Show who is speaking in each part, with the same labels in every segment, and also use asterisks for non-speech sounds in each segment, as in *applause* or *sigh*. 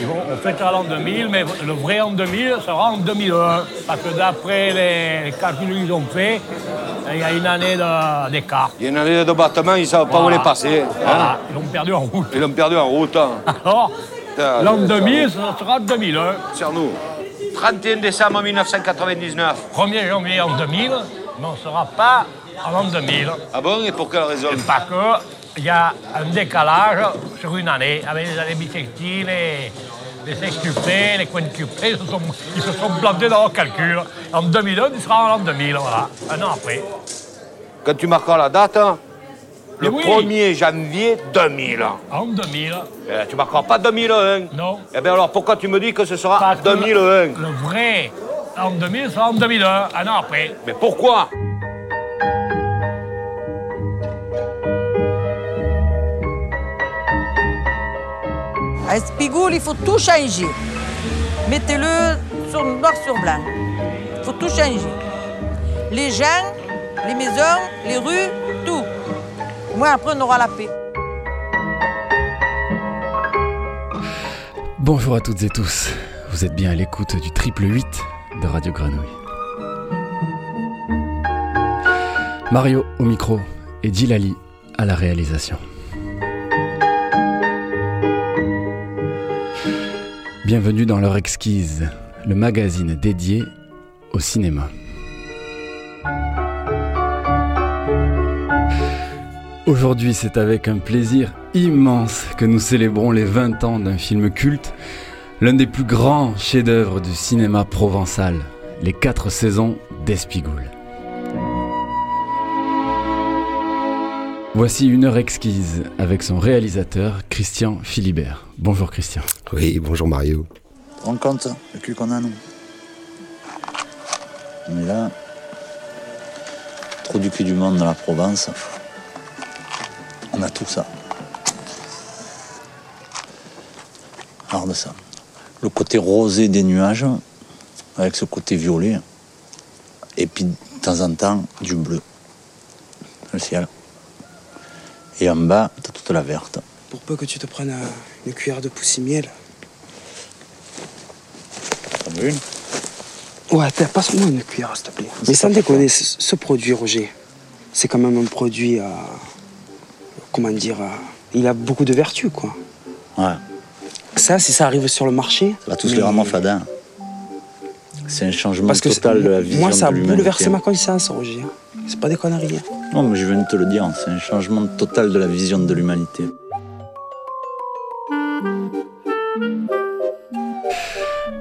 Speaker 1: ils vont, on fêtera l'an 2000, mais le vrai an 2000 sera en 2001. Parce que d'après les calculs qu'ils ont faits, il y a une année de- d'écart.
Speaker 2: Il y a une année de battement, ils ne savent pas où les passer. hein.
Speaker 1: Voilà, ils l'ont perdu en route.
Speaker 2: Ils l'ont perdu en route. hein. *laughs*
Speaker 1: Alors, l'an
Speaker 2: ça-
Speaker 1: 2000, ce sera 2001.
Speaker 2: Sur nous. 31 décembre 1999.
Speaker 1: 1er janvier en 2000, mais on ne sera pas en l'an 2000.
Speaker 2: Ah bon Et pour quelle raison?
Speaker 1: Parce qu'il y a un décalage sur une année, avec les années bissextiles, les, les sextuplés, les quintuplés, ils se sont, ils se sont plantés dans leurs calculs. En 2001, il sera en l'an 2000, voilà, un an après.
Speaker 2: Quand tu marqueras la date, hein, le
Speaker 1: Mais oui.
Speaker 2: 1er janvier 2000.
Speaker 1: En 2000,
Speaker 2: Eh, tu marqueras pas 2001.
Speaker 1: non.
Speaker 2: Eh bien alors pourquoi tu me dis que ce sera
Speaker 1: Parce que
Speaker 2: 2001
Speaker 1: Le vrai en 2000 sera en 2001, un an après.
Speaker 2: Mais pourquoi?
Speaker 3: À Espigoule, il faut tout changer. Mettez-le sur noir sur blanc. Il faut tout changer. Les gens, les maisons, les rues, tout. Moi, après, on aura la paix.
Speaker 4: Bonjour à toutes et tous, vous êtes bien à l'écoute du triple 8 de Radio Grenouille. Mario au micro et Djilali à la réalisation. Bienvenue dans l'heure exquise, le magazine dédié au cinéma. Aujourd'hui, c'est avec un plaisir immense que nous célébrons les 20 ans d'un film culte, l'un des plus grands chefs-d'œuvre du cinéma provençal, les quatre saisons d'Espigoule. Voici une heure exquise avec son réalisateur Christian Philibert. Bonjour Christian.
Speaker 5: Oui, bonjour Mario.
Speaker 6: Tu te rends compte, le cul qu'on a, nous? On est là. Trop du cul du monde dans la Provence. On a tout ça. Regarde ça. Le côté rosé des nuages, avec ce côté violet. Et puis, de temps en temps, du bleu. Le ciel. Et en bas, t'as toute la verte.
Speaker 7: Pour peu que tu te prennes euh, une cuillère de poussi-miel.
Speaker 6: T'en veux une?
Speaker 7: Ouais, t'as- passe-moi une cuillère, s'il te plaît. Mais sans déconner, ce, ce produit, Roger, c'est quand même un produit à. Comment dire à- Il a beaucoup de vertus, quoi.
Speaker 6: Ouais.
Speaker 7: Ça, si ça arrive sur le marché.
Speaker 6: Ça va tous
Speaker 7: mais-
Speaker 6: les rendre fadins. C'est un changement
Speaker 7: Parce que
Speaker 6: total de la vision
Speaker 7: moi, ça a bouleversé ma conscience, Roger. C'est pas des conneries.
Speaker 6: Non, mais je viens de te le dire, c'est un changement total de la vision de l'humanité.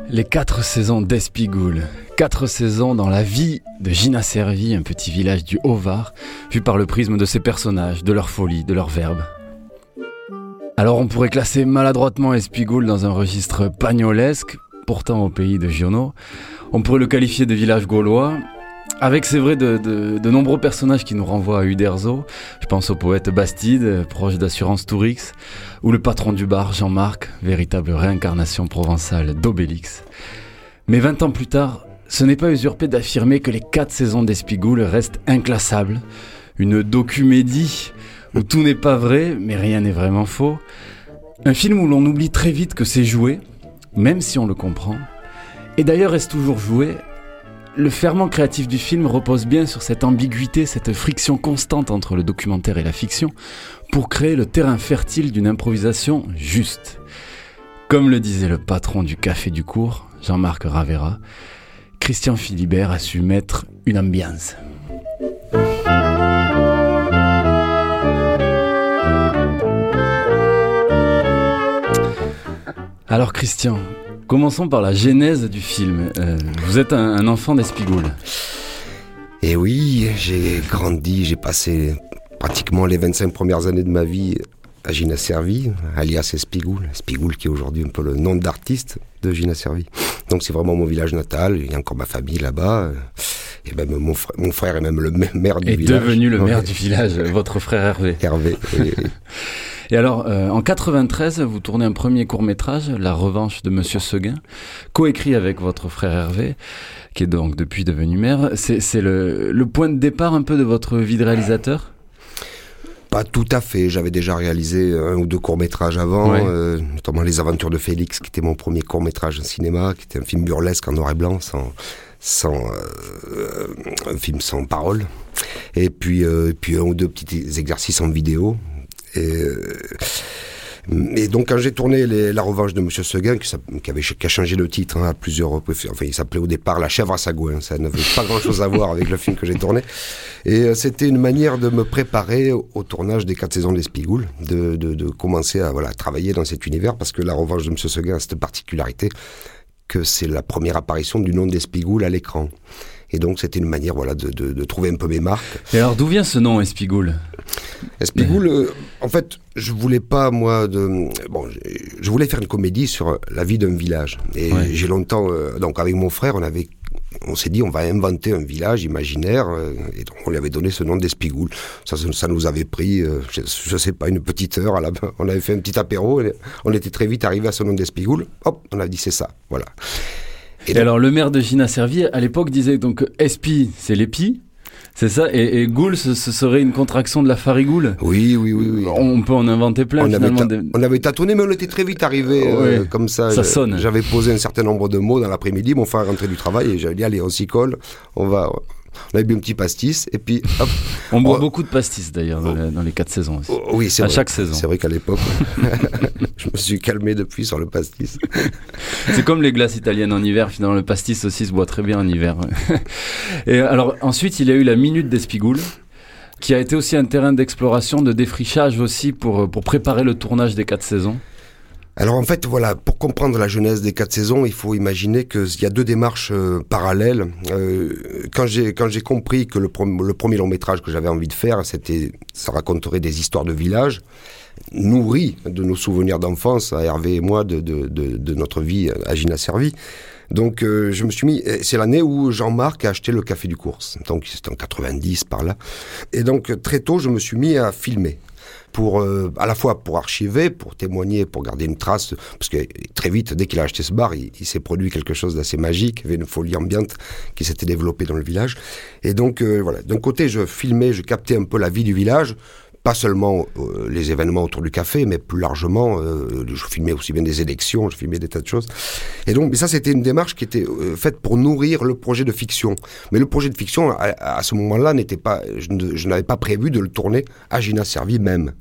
Speaker 4: Les quatre saisons d'Espigoule. Quatre saisons dans la vie de Gina Servi, un petit village du Haut-Var, vu par le prisme de ses personnages, de leur folie, de leurs verbes. Alors on pourrait classer maladroitement Espigoule dans un registre pagnolesque, pourtant au pays de Giono. On pourrait le qualifier de village gaulois, avec c'est vrai de, de- nombreux personnages qui nous renvoient à Uderzo. Je pense au poète Bastide, proche d'Assurance Tourix, ou le patron du bar, Jean-Marc, véritable réincarnation provençale d'Obélix. Mais 20 ans plus tard, ce n'est pas usurpé d'affirmer que les quatre saisons d'Espigoule restent inclassables. Une documédie où tout n'est pas vrai, mais rien n'est vraiment faux. Un film où l'on oublie très vite que c'est joué, même si on le comprend. Et d'ailleurs, est-ce toujours joué? Le ferment créatif du film repose bien sur cette ambiguïté, cette friction constante entre le documentaire et la fiction, pour créer le terrain fertile d'une improvisation juste. Comme le disait le patron du café du cours, Jean-Marc Ravera, Christian Philibert a su mettre une ambiance. Alors Christian, commençons par la genèse du film. Euh, vous êtes un, un enfant d'Espigoule.
Speaker 5: Et oui, j'ai grandi, j'ai passé pratiquement les 25 premières années de ma vie à Gina Servi, alias Espigoule. Espigoule qui est aujourd'hui un peu le nom d'artiste de Gina Servi. Donc c'est vraiment mon village natal, il y a encore ma famille là-bas. Et même mon, frère, mon frère est même le ma- maire du
Speaker 4: Est
Speaker 5: village.
Speaker 4: devenu le maire
Speaker 5: Ouais.
Speaker 4: du village, votre frère Hervé.
Speaker 5: Hervé. *laughs*
Speaker 4: Et alors, euh, en 93, vous tournez un premier court-métrage, La revanche de Monsieur Seguin, coécrit avec votre frère Hervé, qui est donc depuis devenu maire. C'est le, le point de départ un peu de votre vie de réalisateur?
Speaker 5: Pas tout à fait. J'avais déjà réalisé un ou deux courts-métrages avant,
Speaker 4: Ouais.
Speaker 5: euh, notamment Les Aventures de Félix, qui était mon premier court-métrage en cinéma, qui était un film burlesque en noir et blanc, sans, sans euh, un film sans parole. Et puis, euh, et puis un ou deux petits exercices en vidéo. Et, euh, et donc quand j'ai tourné La Revanche de Monsieur Seguin, qui, avait a changé de titre hein, à plusieurs reprises, enfin il s'appelait au départ La Chèvre à Sagouin, ça n'avait pas grand-chose à voir avec le film que j'ai tourné. Et euh, c'était une manière de me préparer au, tournage des quatre saisons d'Espigoule, de, de, commencer à travailler dans cet univers, parce que La Revanche de Monsieur Seguin a cette particularité que c'est la première apparition du nom d'Espigoule à l'écran. Et donc c'était une manière voilà, de, de, de trouver un peu mes marques.
Speaker 4: Et alors d'où vient ce nom Espigoule
Speaker 5: Espigoule, euh, en fait, je voulais pas, moi, de. Bon, je voulais faire une comédie sur la vie d'un village. Et
Speaker 4: Ouais.
Speaker 5: j'ai longtemps. euh, donc, avec mon frère, on avait. On s'est dit, on va inventer un village imaginaire. euh, et donc, on lui avait donné ce nom d'Espigoule. Ça, ça, nous avait pris, euh, je, je sais pas, une petite heure. À la, *laughs* on avait fait un petit apéro. Et on était très vite arrivé à ce nom d'Espigoule. Hop, on a dit, c'est ça. Voilà.
Speaker 4: Et,
Speaker 5: donc-
Speaker 4: alors le maire de Gina Servier à l'époque disait donc Espi c'est l'épi, c'est ça, et, et ce, ce serait une contraction de la farigoule.
Speaker 5: Oui, oui, oui. oui.
Speaker 4: On peut en inventer plein
Speaker 5: On avait,
Speaker 4: finalement.
Speaker 5: ta-
Speaker 4: des-
Speaker 5: on avait tâtonné, mais on était très vite arrivé euh, comme ça.
Speaker 4: Ça sonne.
Speaker 5: J'avais posé un certain nombre de mots dans l'après-midi. Mon frère rentrait du travail et j'avais dit allez, on s'y colle. On va. On avait bu un petit pastis et puis hop. *laughs*
Speaker 4: On boit
Speaker 5: Oh.
Speaker 4: beaucoup de pastis d'ailleurs dans, les- dans les quatre saisons aussi.
Speaker 5: Oh, oui, c'est
Speaker 4: À
Speaker 5: vrai.
Speaker 4: chaque saison.
Speaker 5: C'est vrai qu'à l'époque, *laughs* *laughs* je me suis calmé depuis sur le pastis.
Speaker 4: C'est comme les glaces italiennes en hiver, finalement le pastis aussi se boit très bien en hiver. Et alors ensuite il y a eu la minute d'Espigoule qui a été aussi un terrain d'exploration, de défrichage aussi pour, pour préparer le tournage des quatre saisons.
Speaker 5: Alors en fait, voilà, pour comprendre la jeunesse des quatre saisons, il faut imaginer qu'il y a deux démarches euh, parallèles. Euh, quand j'ai quand j'ai compris que le, le premier long métrage que j'avais envie de faire, c'était ça raconterait des histoires de village nourries de nos souvenirs d'enfance, à Hervé et moi, de, de, de, de notre vie à Gina Servi. Donc euh, je me suis mis, c'est l'année où Jean-Marc a acheté le café du course, donc c'était en 90 par là. Et donc très tôt, je me suis mis à filmer pour euh, à la fois pour archiver, pour témoigner, pour garder une trace, parce que très vite, dès qu'il a acheté ce bar, il, s'est produit quelque chose d'assez magique, il y avait une folie ambiante qui s'était développée dans le village. Et donc euh, voilà, d'un côté, je filmais, je captais un peu la vie du village, pas seulement euh, les événements autour du café, mais plus largement, euh, je filmais aussi bien des élections, je filmais des tas de choses. Et donc, mais ça, c'était une démarche qui était euh, faite pour nourrir le projet de fiction. Mais le projet de fiction, à, à ce moment-là, n'était pas, je, n'avais pas prévu de le tourner à Gina Servi même.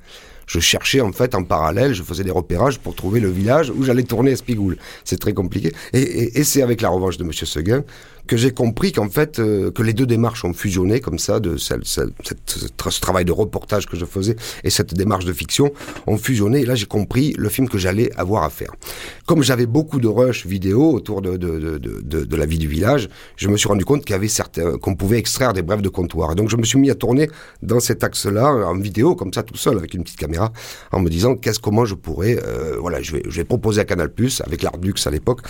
Speaker 5: Je cherchais en fait en parallèle, je faisais des repérages pour trouver le village où j'allais tourner Espigoule. C'est très compliqué. Et, et- et c'est avec la revanche de Monsieur Seguin que j'ai compris qu'en fait euh, que les deux démarches ont fusionné comme ça, de celle- celle- ce, tra- ce travail de reportage que je faisais et cette démarche de fiction ont fusionné. Et là j'ai compris le film que j'allais avoir à faire. Comme j'avais beaucoup de rush vidéo autour de, de, de, de, de- la vie du village, je me suis rendu compte qu'il y qu'on pouvait extraire des brèves de comptoir. Et donc je me suis mis à tourner dans cet axe-là en vidéo comme ça tout seul avec une petite caméra en me disant qu'est-ce comment je pourrais euh, voilà je vais je vais proposer à Canal Plus avec l'Ardux à l'époque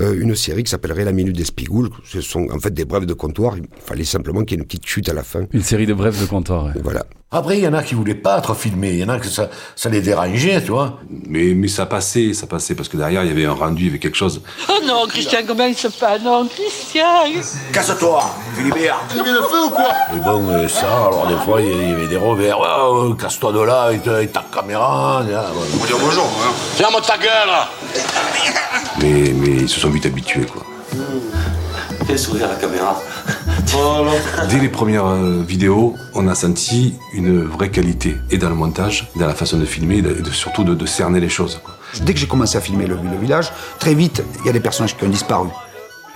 Speaker 5: euh, une série qui s'appellerait La Minute d'Espigoule. Ce sont en fait des brèves de comptoir. Il fallait simplement qu'il y ait une petite chute à la fin.
Speaker 4: Une série de brèves de comptoir. ouais.
Speaker 5: Voilà.
Speaker 8: Après, il y en a qui voulaient pas être filmés. Il y en a que ça, ça les dérangeait, tu vois.
Speaker 9: Mais, mais ça passait, ça passait, parce que derrière, il y avait un rendu, il y avait quelque chose.
Speaker 10: Oh non, Christian, comment il se fait Non, Christian
Speaker 8: Casse-toi, Philibert. Tu mets le feu ou quoi? Et bon, euh, ça, alors des fois, il y avait des revers. Ouais, ouais, casse-toi de là avec, ta- avec ta caméra. là, ouais.
Speaker 2: On dire bonjour, hein.
Speaker 8: Ferme ta gueule
Speaker 9: Mais, mais ils se sont vite habitués, quoi.
Speaker 11: Fais sourire à la caméra.
Speaker 9: Dès les premières euh, vidéos, on a senti une vraie qualité, et dans le montage, dans la façon de filmer, et de- surtout de, de cerner les choses. quoi.
Speaker 12: Dès que j'ai commencé à filmer le, le village, très vite, il y a des personnages qui ont disparu.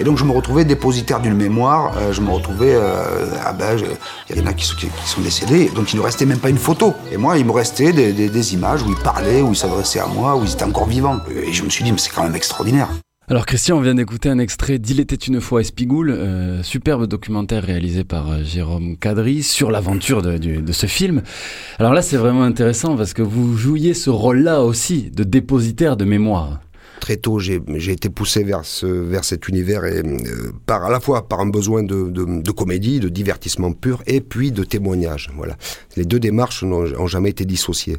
Speaker 12: Et donc je me retrouvais dépositaire d'une mémoire, euh, je me retrouvais, euh, ah ben, je- il y en a qui sont, qui, qui sont décédés, donc il ne restait même pas une photo. Et moi, il me restait des, des- des images où ils parlaient, où ils s'adressaient à moi, où ils étaient encore vivants. Et je me suis dit, mais c'est quand même extraordinaire.
Speaker 4: Alors Christian, on vient d'écouter un extrait d'Il était une fois Espigoule, euh, superbe documentaire réalisé par euh, Jérôme Cadry sur l'aventure de, du- de ce film. Alors là, c'est vraiment intéressant parce que vous jouiez ce rôle-là aussi de dépositaire de mémoire.
Speaker 5: Très tôt, j'ai été poussé vers, ce, vers cet univers et, euh, par, à la fois par un besoin de, de, de comédie, de divertissement pur, et puis de témoignage. Voilà. Les deux démarches n'ont jamais été dissociées.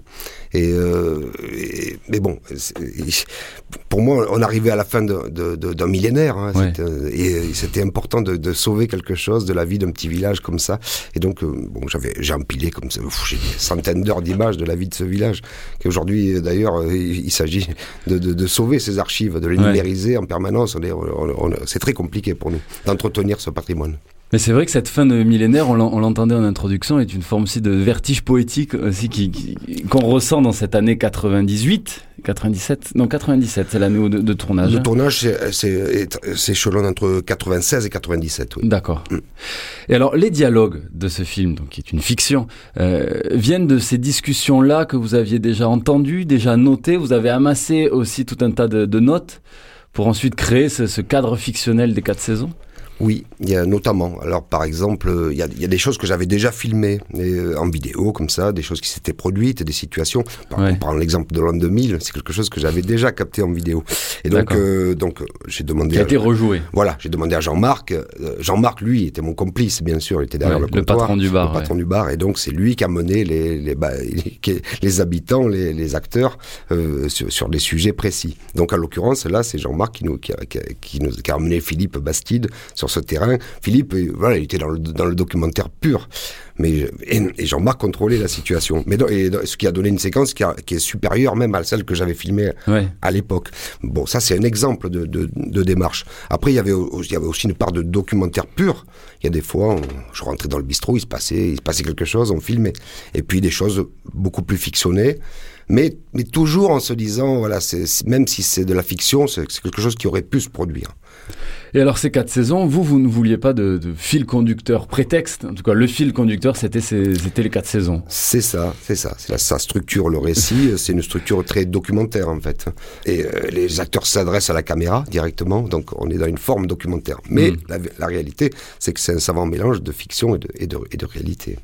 Speaker 5: Et, euh, et- mais bon, pour moi, on arrivait à la fin d'un millénaire, hein,
Speaker 4: Ouais.
Speaker 5: et c'était important de, de sauver quelque chose de la vie d'un petit village comme ça. Et donc, euh, bon, j'avais, j'ai empilé comme ça, j'ai des centaines d'heures d'images de la vie de ce village. Qu'aujourd'hui, d'ailleurs, il, il s'agit de sauver ces archives, de les
Speaker 4: Ouais.
Speaker 5: numériser en permanence. C'est très compliqué pour nous d'entretenir ce patrimoine.
Speaker 4: Mais c'est vrai que cette fin de millénaire, on l'en- on l'entendait en introduction, est une forme aussi de vertige poétique aussi qui- qui- qu'on ressent dans cette année 98, 97, non 97, c'est l'année de, de tournage.
Speaker 5: Le tournage, c'est- échelonne entre 96 et 97. oui.
Speaker 4: D'accord. Et alors, les dialogues de ce film, donc qui est une fiction, euh, viennent de ces discussions-là que vous aviez déjà entendues, déjà notées. Vous avez amassé aussi tout un tas de, de notes pour ensuite créer ce, ce cadre fictionnel des quatre saisons?
Speaker 5: Oui, il y a notamment. Alors, par exemple, euh, il y a, il y a des choses que j'avais déjà filmées mais, euh, en vidéo, comme ça, des choses qui s'étaient produites, des situations. Par,
Speaker 4: Ouais.
Speaker 5: On prend l'exemple de l'an 2000, c'est quelque chose que j'avais déjà capté en vidéo. Et donc, euh, donc, euh, j'ai demandé.
Speaker 4: Qui a
Speaker 5: à-
Speaker 4: été rejoué.
Speaker 5: Voilà, j'ai demandé à Jean-Marc. euh, Jean-Marc, lui, était mon complice, bien sûr. Il était derrière
Speaker 4: Ouais,
Speaker 5: le
Speaker 4: le
Speaker 5: comptoir.
Speaker 4: patron du bar,
Speaker 5: Le patron du bar. Et donc, c'est lui qui a mené les, les, bah, les, les habitants, les, les acteurs euh, sur, sur des sujets précis. Donc, en l'occurrence, là, c'est Jean-Marc qui, nous, qui, a, qui, a, qui nous, qui a amené Philippe Bastide sur ce terrain. Philippe, euh, voilà, il était dans le, dans le documentaire pur. Mais, et, et Jean-Marc contrôlait la situation. Mais et ce qui a donné une séquence qui, a- qui est supérieure même à celle que j'avais filmée
Speaker 4: Ouais.
Speaker 5: à l'époque. Bon, ça c'est un exemple de, de, de démarche. Après, il y avait au- il y avait aussi une part de documentaire pur. Il y a des fois, on- je rentrais dans le bistrot, il se passait, il se passait quelque chose, on filmait. Et puis des choses beaucoup plus fictionnées. Mais, mais toujours en se disant, voilà, même si c'est de la fiction, c'est quelque chose qui aurait pu se produire.
Speaker 4: Et alors, ces quatre saisons, vous, vous ne vouliez pas de, de fil conducteur prétexte. En tout cas, le fil conducteur, c'était c'était les quatre saisons.
Speaker 5: C'est ça, c'est ça. C'est structure le récit. *laughs* c'est une structure très documentaire en fait. Et euh, les acteurs s'adressent à la caméra directement, donc on est dans une forme documentaire. Mais
Speaker 4: Mm.
Speaker 5: la, la réalité, c'est que c'est un savant mélange de fiction et de, et de, et de réalité.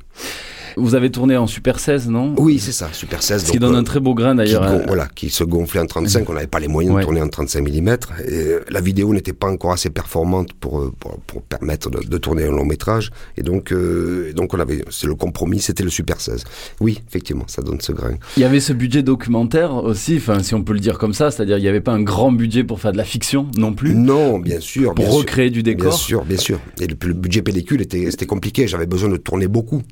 Speaker 4: Vous avez tourné en Super 16, non?
Speaker 5: Oui, c'est ça, Super 16.
Speaker 4: Ce qui donne
Speaker 5: euh,
Speaker 4: un très beau grain
Speaker 5: qui,
Speaker 4: d'ailleurs. euh,
Speaker 5: voilà, qui se gonflait en 35, on n'avait pas les moyens
Speaker 4: Ouais.
Speaker 5: de tourner en 35 mm. Et euh, la vidéo n'était pas encore assez performante pour, euh, pour, pour permettre de, de tourner un long métrage. Et donc, euh, donc on avait, c'est le compromis, c'était le Super 16. Oui, effectivement, ça donne ce grain.
Speaker 4: Il y avait ce budget documentaire aussi, enfin, si on peut le dire comme ça, c'est-à-dire il n'y avait pas un grand budget pour faire de la fiction non plus?
Speaker 5: Non, bien sûr.
Speaker 4: Pour
Speaker 5: bien sûr.
Speaker 4: recréer du décor?
Speaker 5: Bien sûr, bien sûr. Et le, le budget pellicule était, c'était compliqué. J'avais besoin de tourner beaucoup.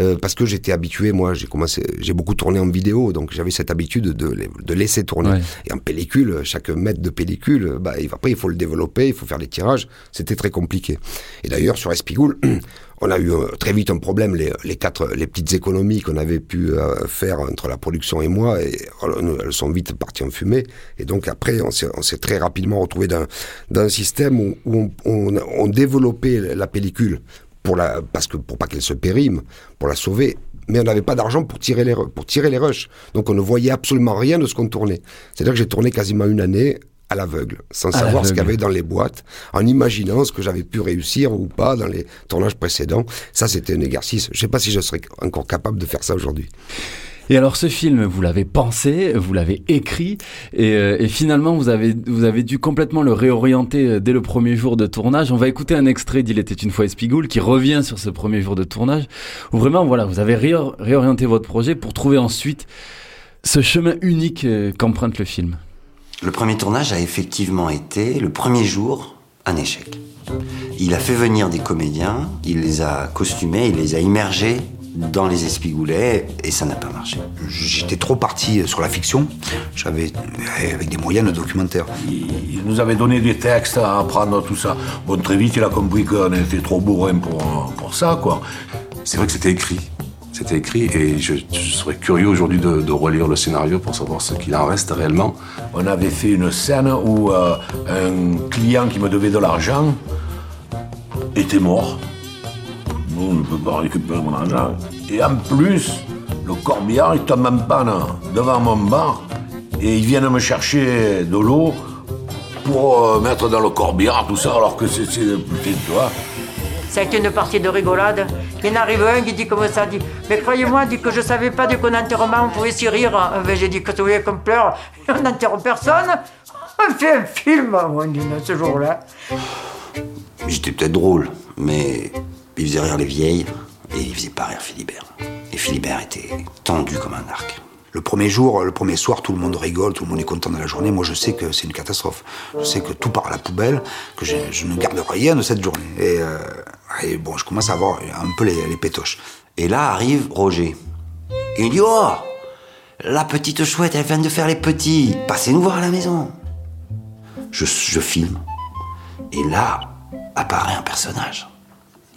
Speaker 5: Euh, parce que j'étais habitué, moi, j'ai commencé, j'ai beaucoup tourné en vidéo, donc j'avais cette habitude de, de laisser tourner.
Speaker 4: Ouais.
Speaker 5: Et en pellicule, chaque mètre de pellicule, bah, après, il faut le développer, il faut faire les tirages. C'était très compliqué. Et d'ailleurs, sur Espigoule, *clears throat* on a eu euh, très vite un problème. Les, les quatre, les petites économies qu'on avait pu euh, faire entre la production et moi, et, elles, sont vite parties en fumée. Et donc après, on s'est, on s'est très rapidement retrouvé dans, dans un système où, où on, on, on développait la pellicule pour la, parce que pour pas qu'elle se périme, pour la sauver. Mais on n'avait pas d'argent pour tirer les, pour tirer les rushs. Donc on ne voyait absolument rien de ce qu'on tournait. C'est-à-dire que j'ai tourné quasiment une année à l'aveugle, sans
Speaker 4: À
Speaker 5: savoir ce qu'il y avait dans les boîtes, en imaginant ce que j'avais pu réussir ou pas dans les tournages précédents. Ça, c'était un exercice. Je sais pas si je serais encore capable de faire ça aujourd'hui.
Speaker 4: Et alors ce film, vous l'avez pensé, vous l'avez écrit, et, euh, finalement vous avez, dû complètement le réorienter euh, dès le premier jour de tournage. On va écouter un extrait d'Il était une fois Espigoule qui revient sur ce premier jour de tournage, où vraiment voilà, vous avez réor- réorienté votre projet pour trouver ensuite ce chemin unique euh, qu'emprunte le film.
Speaker 13: Le premier tournage a effectivement été, le premier jour, un échec. Il a fait venir des comédiens, il les a costumés, il les a immergés dans les espigoulets et ça n'a pas marché.
Speaker 12: J'étais trop parti sur la fiction. J'avais avec des moyens de documentaire.
Speaker 8: Il nous avait donné des textes à apprendre, tout ça. Bon, très vite, il a compris qu'on était trop bourrin pour, pour ça, quoi.
Speaker 9: C'est vrai que c'était écrit. C'était écrit et je, je serais curieux aujourd'hui de, de relire le scénario pour savoir ce qu'il en reste réellement.
Speaker 8: On avait fait une scène où euh, un client qui me devait de l'argent était mort. Nous, on ne peut pas récupérer mon argent. Et en plus, le corbillard, il tombe en panne devant mon bar et ils viennent me chercher de l'eau pour euh, mettre dans le corbillard, tout ça, alors que c'est, petit, tu vois.
Speaker 3: Ça a été une partie de rigolade. Il y en arrive un qui dit comme ça, dit Mais croyez-moi, dit que je savais pas du qu'en enterrement on pouvait s'y rire. J'ai dit que tu voulais qu'on pleure, on n'enterre personne.
Speaker 14: pas fait un film, Amandine, ce jour-là.
Speaker 13: J'étais peut-être drôle, mais il faisait rire les vieilles et il faisait pas rire Philibert. Et Philibert était tendu comme un arc.
Speaker 12: Le premier jour, le premier soir, tout le monde rigole, tout le monde est content de la journée. Moi, je sais que c'est une catastrophe. Je sais que tout part à la poubelle, que je, ne garde rien de cette journée. Et, euh, et bon, je commence à avoir un peu les, pétoches.
Speaker 13: Et là arrive Roger. Il dit Oh La petite chouette, elle vient de faire les petits. Passez nous voir à la maison. Je filme. Et là apparaît un personnage.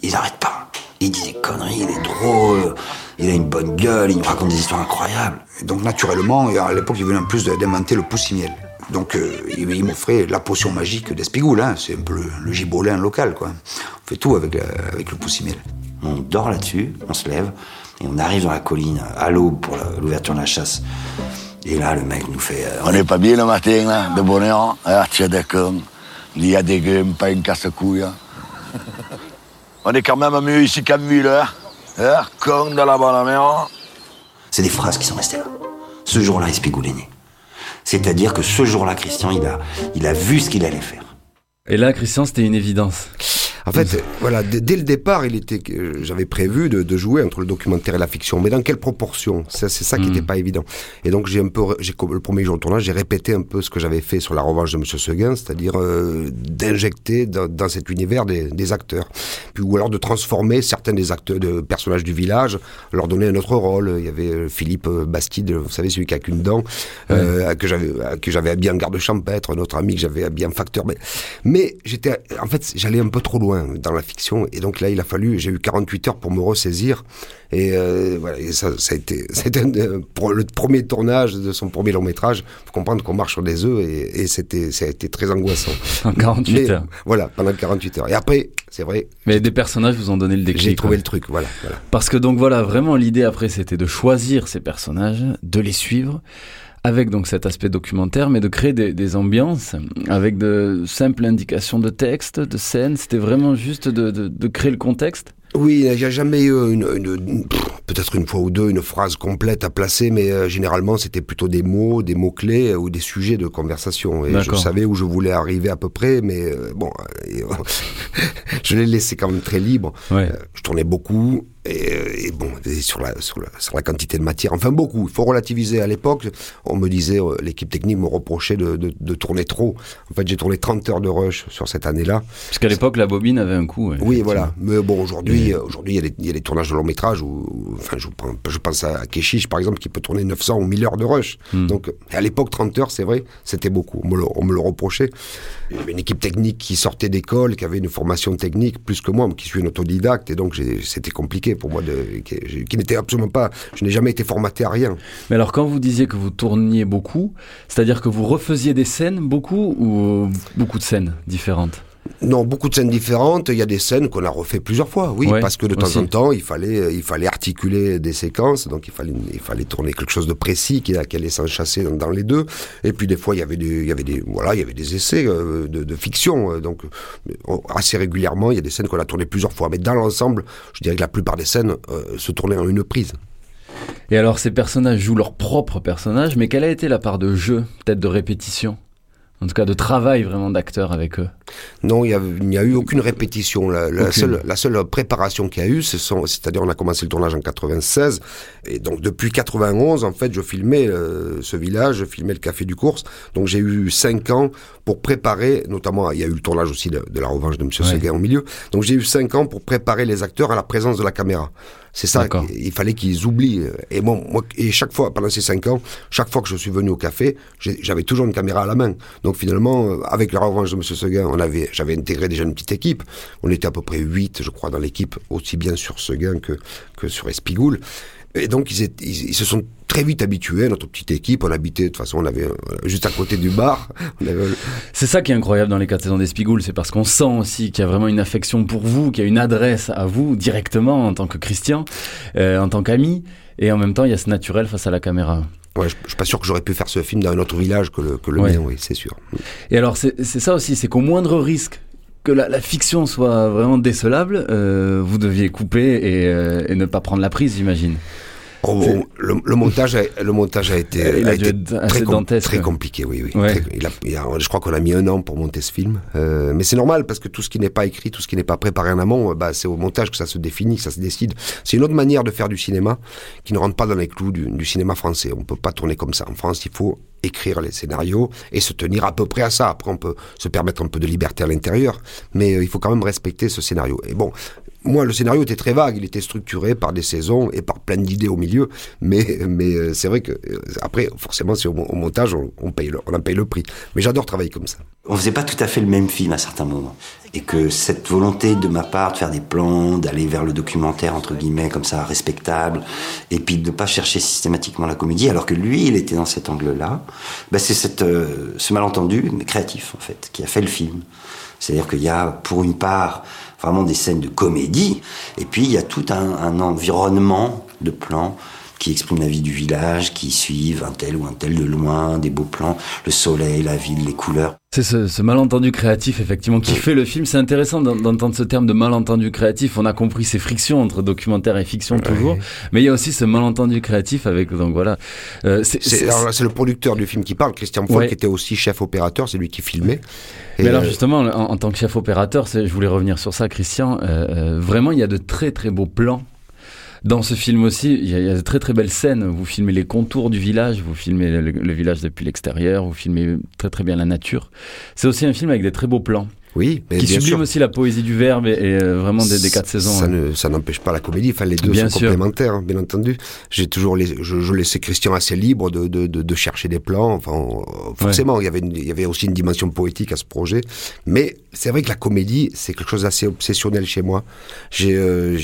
Speaker 13: Il n'arrête pas. Il dit des conneries, il est drôle, il a une bonne gueule, il nous raconte des histoires incroyables.
Speaker 12: Et donc, naturellement, à l'époque, il venait en plus d'inventer le poussimiel. Donc, euh, il, il m'offrait la potion magique d'Espigoule. Hein. C'est un peu le, le gibolin local, quoi. On fait tout avec, la- avec le poussimiel.
Speaker 13: On dort là-dessus, on se lève, et on arrive dans la colline à l'aube pour la- l'ouverture de la chasse. Et là, le mec nous fait. euh,
Speaker 15: On n'est pas bien le matin, là, de bonne heure. Ah, tiens, d'accord. Il y a des grumes, pas une casse-couille. On est quand même mieux ici qu'à ville, hein. Hein, la bonne mer.
Speaker 13: C'est des phrases qui sont restées là. Ce jour-là, né. C'est-à-dire que ce jour-là, Christian, il a, il a vu ce qu'il allait faire.
Speaker 4: Et là, Christian, c'était une évidence.
Speaker 5: En fait, voilà, dès, le départ, il était, euh, j'avais prévu de, de jouer entre le documentaire et la fiction, mais dans quelle proportion? C'est ça qui n'était pas évident. Et donc, j'ai un peu, j'ai, le premier jour de tournage, j'ai répété un peu ce que j'avais fait sur la revanche de Monsieur Seguin, c'est-à-dire euh, d'injecter dans, dans cet univers des, des acteurs, puis ou alors de transformer certains des acteurs, de personnages du village, leur donner un autre rôle. Il y avait euh, Philippe euh, Bastide, vous savez, celui qui a qu'une dent, euh, que j'avais, que j'avais habillé en garde champêtre, un autre ami que j'avais habillé en facteur. Mais, mais j'étais, en fait, j'allais un peu trop loin dans la fiction, et donc là, il a fallu, j'ai eu 48 heures pour me ressaisir, et euh, voilà, et ça, ça a été, *laughs* c'était le premier tournage de son premier long métrage. Faut comprendre qu'on marche sur des œufs, et, et c'était, ça a été très angoissant. *laughs*
Speaker 4: En 48
Speaker 5: Mais,
Speaker 4: heures.
Speaker 5: Voilà, pendant 48 heures. Et après, c'est vrai,
Speaker 4: Mais des personnages vous ont donné le déclic.
Speaker 5: j'ai trouvé
Speaker 4: ouais.
Speaker 5: le truc, voilà. voilà.
Speaker 4: Parce que donc voilà, vraiment l'idée après c'était de choisir ces personnages, de les suivre, avec donc cet aspect documentaire, mais de créer des, des ambiances avec de simples indications de texte, de scène. C'était vraiment juste de, de, de créer le contexte.
Speaker 5: Oui, il n'y a jamais eu une, une- une- pff, peut-être une fois ou deux une phrase complète à placer, mais euh, généralement c'était plutôt des mots, des mots clés ou des sujets de conversation. Et je savais où je voulais arriver à peu près, mais euh, bon, euh, *laughs* je l'ai laissé quand même très libre.
Speaker 4: Ouais.
Speaker 5: Euh, je tournais beaucoup et, euh, et bon, et sur la, sur, la, sur la quantité de matière, enfin beaucoup. Il faut relativiser. À l'époque, on me disait, euh, l'équipe technique me reprochait de, de, de tourner trop. En fait, j'ai tourné 30 heures de rush sur cette année-là.
Speaker 4: Parce qu'à l'époque, la bobine avait un coût. ouais,
Speaker 5: Oui, voilà. Mais bon, aujourd'hui, euh, aujourd'hui, il y, y a des tournages de long métrage où, où- enfin, je, je pense à Keshish, par exemple, qui peut tourner 900 ou 1000 heures de rush.
Speaker 4: Hmm.
Speaker 5: Donc, à l'époque, 30 heures, c'est vrai, c'était beaucoup. On me, le, on me le reprochait. Il y avait une équipe technique qui sortait d'école, qui avait une formation technique plus que moi, qui suis un autodidacte, et donc c'était compliqué pour moi, de, qui, qui n'était absolument pas. Je n'ai jamais été formaté à rien.
Speaker 4: Mais alors quand vous disiez que vous tourniez beaucoup, c'est-à-dire que vous refaisiez des scènes beaucoup ou beaucoup de scènes différentes?
Speaker 5: Non, beaucoup de scènes différentes. Il y a des scènes qu'on a refait plusieurs fois, oui,
Speaker 4: Ouais,
Speaker 5: parce que de temps
Speaker 4: aussi.
Speaker 5: en temps, il fallait, euh, il fallait articuler des séquences, donc il fallait, il fallait tourner quelque chose de précis qui, qui allait s'enchasser dans, dans les deux. Et puis des fois, il y avait des, il y avait des, voilà, il y avait des essais euh, de, de fiction. euh, Donc euh, assez régulièrement, il y a des scènes qu'on a tournées plusieurs fois. Mais dans l'ensemble, je dirais que la plupart des scènes euh, se tournaient en une prise.
Speaker 4: Et alors ces personnages jouent leur propre personnage, mais quelle a été la part de jeu, peut-être de répétition? En tout cas de travail vraiment d'acteur avec eux
Speaker 5: Non, il a- n'y a, eu aucune répétition. La, la
Speaker 4: Aucune.
Speaker 5: seule, la seule préparation qu'il y a eu, ce c'est-à-dire on a commencé le tournage en 96, et donc depuis 91, en fait, je filmais euh, ce village, je filmais le Café du Course. Donc j'ai eu cinq ans pour préparer, notamment, il y a eu le tournage aussi de, de la revanche de Monsieur
Speaker 4: Ouais.
Speaker 5: Seguin au milieu. Donc j'ai eu cinq ans pour préparer les acteurs à la présence de la caméra. C'est ça, il fallait qu'ils oublient. Et bon, moi, et chaque fois, pendant ces cinq ans, chaque fois que je suis venu au café, j'avais toujours une caméra à la main. Donc finalement, euh, avec la revanche de Monsieur Seguin, on avait, j'avais intégré déjà une petite équipe. On était à peu près huit, je crois, dans l'équipe, aussi bien sur Seguin que, que sur Espigoule. Et donc, ils, étaient- ils, ils se sont très vite habitués notre petite équipe. On habitait, de toute façon, on avait euh, juste à côté du bar. *laughs* Avait,
Speaker 4: C'est ça qui est incroyable dans les quatre saisons d'Espigoule, c'est parce qu'on sent aussi qu'il y a vraiment une affection pour vous, qu'il y a une adresse à vous directement en tant que Christian, euh, en tant qu'ami, et en même temps il y a ce naturel face à la caméra.
Speaker 5: Ouais, je, je suis pas sûr que j'aurais pu faire ce film dans un autre village que le, que le
Speaker 4: Ouais.
Speaker 5: mien, oui, c'est sûr.
Speaker 4: Et alors c'est ça aussi, c'est qu'au moindre risque que la, fiction soit vraiment décelable, euh, vous deviez couper euh, et ne pas prendre la prise, j'imagine.
Speaker 5: Oh, le, le montage, a, le montage a été,
Speaker 4: a
Speaker 5: très, com-
Speaker 4: dantesque.
Speaker 5: très compliqué, oui, oui.
Speaker 4: Ouais.
Speaker 5: Très- il a- il a- je crois qu'on a mis un an pour monter ce film, Euh, mais c'est normal parce que tout ce qui n'est pas écrit, tout ce qui n'est pas préparé en amont, bah, c'est au montage que ça se définit, que ça se décide. C'est une autre manière de faire du cinéma qui ne rentre pas dans les clous du, du cinéma français. On peut pas tourner comme ça. En France, il faut écrire les scénarios et se tenir à peu près à ça. Après, on peut se permettre un peu de liberté à l'intérieur, mais euh, il faut quand même respecter ce scénario. Et bon, moi, le scénario était très vague. Il était structuré par des saisons et par plein d'idées au milieu. Mais, mais euh, c'est vrai que euh, après, forcément, au, au montage, on, on paye le, on en paye le prix. Mais j'adore travailler comme ça.
Speaker 13: On faisait pas tout à fait le même film à certains moments. Et que cette volonté de ma part de faire des plans, d'aller vers le documentaire, entre guillemets, comme ça, respectable, et puis de ne pas chercher systématiquement la comédie, alors que lui, il était dans cet angle-là, bah, c'est cette, euh, ce malentendu, mais créatif, en fait, qui a fait le film. C'est-à-dire qu'il y a, pour une part, vraiment des scènes de comédie, et puis il y a tout un, environnement de plans qui exprime la vie du village, qui suivent un tel ou un tel de loin, des beaux plans, le soleil, la ville, les couleurs.
Speaker 4: C'est ce, ce malentendu créatif, effectivement, qui fait le film. C'est intéressant d'en- d'entendre ce terme de malentendu créatif. On a compris ces frictions entre documentaire et fiction, toujours. Mais il y a aussi ce malentendu créatif avec, donc voilà. Euh, c'est-
Speaker 5: le producteur du film qui parle, Christian Folk,
Speaker 4: Ouais.
Speaker 5: qui était aussi chef opérateur, c'est lui qui filmait. Et,
Speaker 4: Mais alors
Speaker 5: euh,
Speaker 4: justement, en, en tant que chef opérateur, je voulais revenir sur ça, Christian. euh, vraiment, il y a de très très beaux plans. Dans ce film aussi, il y, a, de très très belles scènes. Vous filmez les contours du village, vous filmez le, le village depuis l'extérieur, vous filmez très très bien la nature. C'est aussi un film avec des très beaux plans.
Speaker 5: Oui, mais
Speaker 4: qui
Speaker 5: bien
Speaker 4: sublime
Speaker 5: sûr.
Speaker 4: aussi la poésie du verbe et, et, euh, vraiment des, des quatre saisons.
Speaker 5: Ça
Speaker 4: hein.
Speaker 5: ne- ça n'empêche pas la comédie. Enfin, les deux
Speaker 4: Bien
Speaker 5: sont
Speaker 4: sûr.
Speaker 5: complémentaires, hein, bien entendu. J'ai toujours laissé, je, je laissais Christian assez libre de, de, de, de chercher des plans. Enfin, euh, forcément, il y avait une- il y avait aussi une dimension poétique à ce projet. Mais c'est vrai que la comédie, c'est quelque chose d'assez obsessionnel chez moi. J'ai, euh,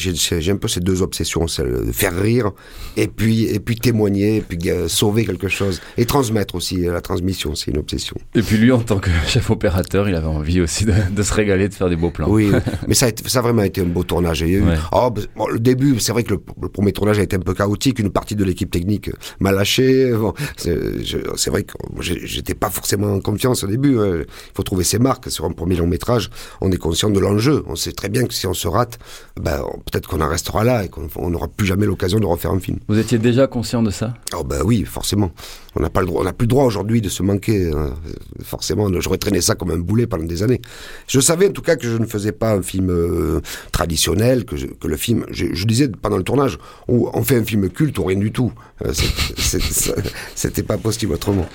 Speaker 5: un peu ces deux obsessions, celle de faire rire et puis, et puis témoigner, et puis euh, sauver quelque chose et transmettre aussi. La transmission, c'est une obsession.
Speaker 4: Et puis lui, en tant que *laughs* chef opérateur, il avait envie aussi de, de se régaler, de faire des beaux plans.
Speaker 5: Oui, mais ça a, été- ça a vraiment été un beau tournage. Il y a eu-
Speaker 4: Ouais.
Speaker 5: Oh, bah, bon, le début, c'est vrai que le, le premier tournage a été un peu chaotique. Une partie de l'équipe technique m'a lâché. Bon, c'est vrai que j'étais pas forcément en confiance au début. hein. Il faut trouver ses marques. Sur un premier long métrage, on est conscient de l'enjeu. On sait très bien que si on se rate, ben, peut-être qu'on en restera là et qu'on on n'aura plus jamais l'occasion de refaire un film.
Speaker 4: Vous étiez déjà conscient de ça?
Speaker 5: Oh ben oui, forcément. On n'a pas le droit, on n'a plus le droit aujourd'hui de se manquer. hein. Forcément, j'aurais traîné ça comme un boulet pendant des années. Je savais en tout cas que je ne faisais pas un film euh, traditionnel, que, je- que le film, je, disais pendant le tournage, on, on fait un film culte ou rien du tout. Euh, *laughs* C'était pas possible autrement.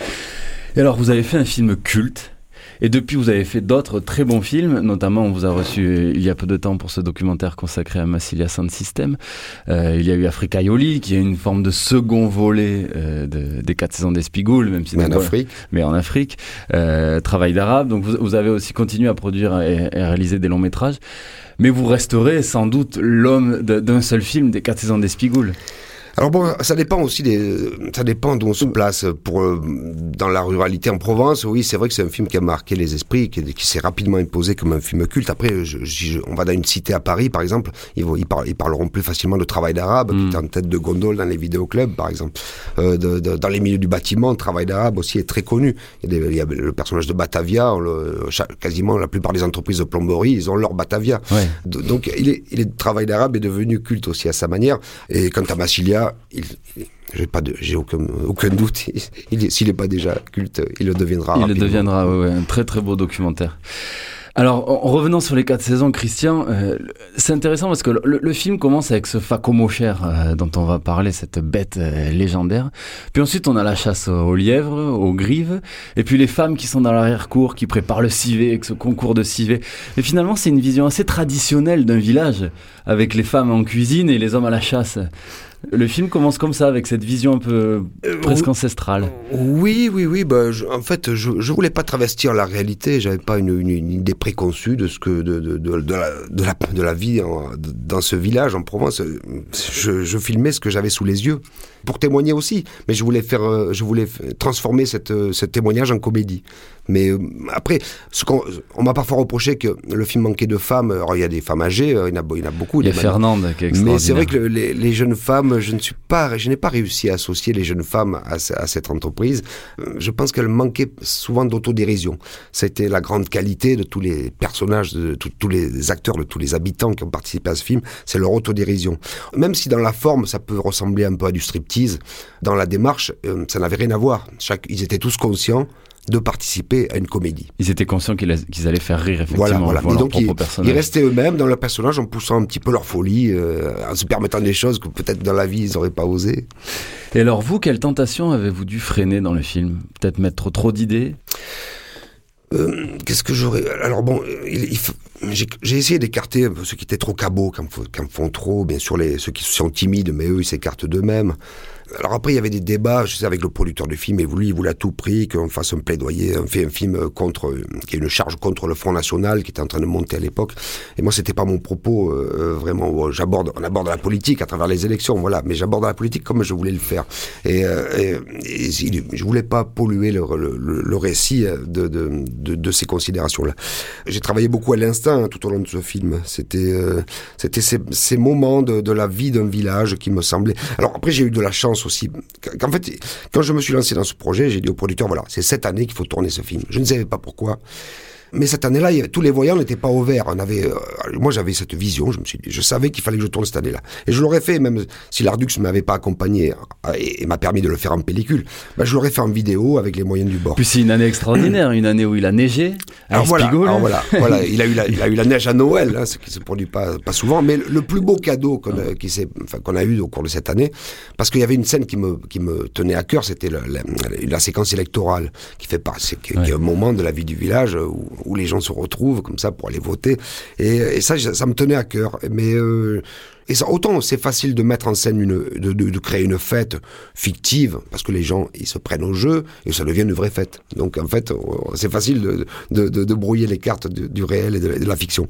Speaker 4: Et alors, vous avez fait un film culte? Et depuis, vous avez fait d'autres très bons films. Notamment, on vous a reçu euh, il y a peu de temps pour ce documentaire consacré à Massilia Sound System. Euh, il y a eu Africa Yoli, qui est une forme de second volet euh, de- des quatre saisons d'Espigoul, même si
Speaker 5: Mais en Afrique.
Speaker 4: Mais en Afrique. Euh, Travail d'arabe. Donc, vous, vous avez aussi continué à produire et, et à réaliser des longs métrages. Mais vous resterez sans doute l'homme d'un seul film des quatre saisons d'Espigoul.
Speaker 5: Alors bon, ça dépend aussi des, ça dépend d'où on se place. Pour euh, dans la ruralité en Provence, oui, c'est vrai que c'est un film qui a marqué les esprits, qui, qui s'est rapidement imposé comme un film culte. Après, je, je- on va dans une cité à Paris, par exemple, ils, vont, ils, parleront plus facilement de travail d'arabe, qui est en tête de gondole dans les vidéoclubs, par exemple. Euh, de- de- dans les milieux du bâtiment, le travail d'arabe aussi est très connu. Il y a, des- il y a le personnage de Batavia, le- quasiment la plupart des entreprises de plomberie, ils ont leur Batavia. D- Donc, il est, il est, le travail d'arabe est devenu culte aussi à sa manière. Et quant à Massilia, il, il- j'ai pas de, j'ai aucun, aucun doute. *laughs* S'il n'est pas déjà culte, il le deviendra.
Speaker 4: Il le deviendra, ouais, ouais, un très très beau documentaire. Alors, en en revenant sur les quatre saisons, Christian, euh, c'est intéressant parce que le, le film commence avec ce Facomocher euh, dont on va parler, cette bête euh, légendaire. Puis ensuite, on a la chasse aux lièvres, aux grives, et puis les femmes qui sont dans l'arrière-cour, qui préparent le civet, avec ce concours de civet. Et finalement, c'est une vision assez traditionnelle d'un village, avec les femmes en cuisine et les hommes à la chasse. Le film commence comme ça, avec cette vision un peu presque
Speaker 5: oui.
Speaker 4: ancestrale.
Speaker 5: Oui, oui, oui. Bah, je- en fait, je, je voulais pas travestir la réalité. J'avais pas une, une, une idée préconçue de ce que de, de, de, de la, de, la, de la vie en- dans ce village en Provence. Je, je filmais ce que j'avais sous les yeux pour témoigner aussi. Mais je voulais faire, euh, je voulais transformer cette, euh, ce témoignage en comédie. Mais euh, après, ce qu'on on m'a parfois reproché que le film manquait de femmes. Alors il y a des femmes âgées, euh, il y en a, il y en a beaucoup.
Speaker 4: Il y a Fernande qui est
Speaker 5: Mais c'est vrai que le- les, les jeunes femmes je ne suis pas, je n'ai pas réussi à associer les jeunes femmes à, ce- à cette entreprise, euh, je pense qu'elles manquaient souvent d'autodérision. C'était la grande qualité de tous les personnages, de tous- tous les acteurs, de tous les habitants qui ont participé à ce film, c'est leur autodérision. Même si dans la forme, ça peut ressembler un peu à du striptease, dans la démarche, ça n'avait rien à voir. Chaque, ils étaient tous conscients de participer à une comédie.
Speaker 4: Ils étaient conscients qu'ils allaient faire rire, effectivement,
Speaker 5: Voilà, voilà. Et donc, ils, ils restaient eux-mêmes dans leur personnage en poussant un petit peu leur folie, euh, en se permettant des choses que peut-être dans la vie ils n'auraient pas osé.
Speaker 4: Et alors vous, quelle tentation avez-vous dû freiner dans le film? Peut-être mettre trop, trop d'idées?
Speaker 5: Euh, Qu'est-ce que j'aurais Alors bon, j'ai essayé d'écarter ceux qui étaient trop cabots, qui en, font- qui en font trop. Bien sûr, les, ceux qui sont timides, mais eux, ils s'écartent d'eux-mêmes. Alors après, il y avait des débats, je sais, avec le producteur du film, et lui, il voulait à tout prix qu'on fasse un plaidoyer, on fait un film contre, euh, qui est une charge contre le Front National, qui était en train de monter à l'époque. Et moi, c'était pas mon propos, euh, vraiment. où J'aborde, on aborde la politique à travers les élections, voilà. Mais j'aborde la politique comme je voulais le faire. Et, euh, et, je voulais pas polluer le, récit euh, de, de, ces considérations-là. J'ai travaillé beaucoup à l'instinct hein, tout au long de ce film. C'était, euh, ces, moments de la vie d'un village qui me semblaient. Alors après, j'ai eu de la chance aussi. Fait, quand je me suis lancé dans ce projet, j'ai dit au producteur voilà, c'est cette année qu'il faut tourner ce film. Je ne savais pas pourquoi. Mais cette année-là, tous les voyants n'étaient pas au vert. On avait, euh, moi, j'avais cette vision. Je me suis dit, je savais qu'il fallait que je tourne cette année-là. Et je l'aurais fait, même si l'Ardux ne m'avait pas accompagné euh, et, et m'a permis de le faire en pellicule. Ben, je l'aurais fait en vidéo avec les moyens du bord.
Speaker 4: Puis c'est une année extraordinaire, une année où il a neigé. à
Speaker 5: Alors voilà,
Speaker 4: Espigoule.
Speaker 5: alors voilà, voilà, *laughs* il a eu la, il a eu la neige à Noël, hein, ce qui se produit pas, pas souvent, mais le plus beau cadeau qu'on a, qui s'est, enfin, qu'on a eu au cours de cette année, parce qu'il y avait une scène qui me, qui me tenait à cœur, c'était la, la, la séquence électorale, qui fait pas, c'est est un moment de la vie du village où, où les gens se retrouvent comme ça pour aller voter, et, et ça, ça me tenait à cœur, mais euh, et ça, autant c'est facile de mettre en scène une, de, de, de créer une fête fictive, parce que les gens, ils se prennent au jeu, et ça devient une vraie fête. Donc, en fait, c'est facile de, de, brouiller les cartes du, réel et de, la fiction.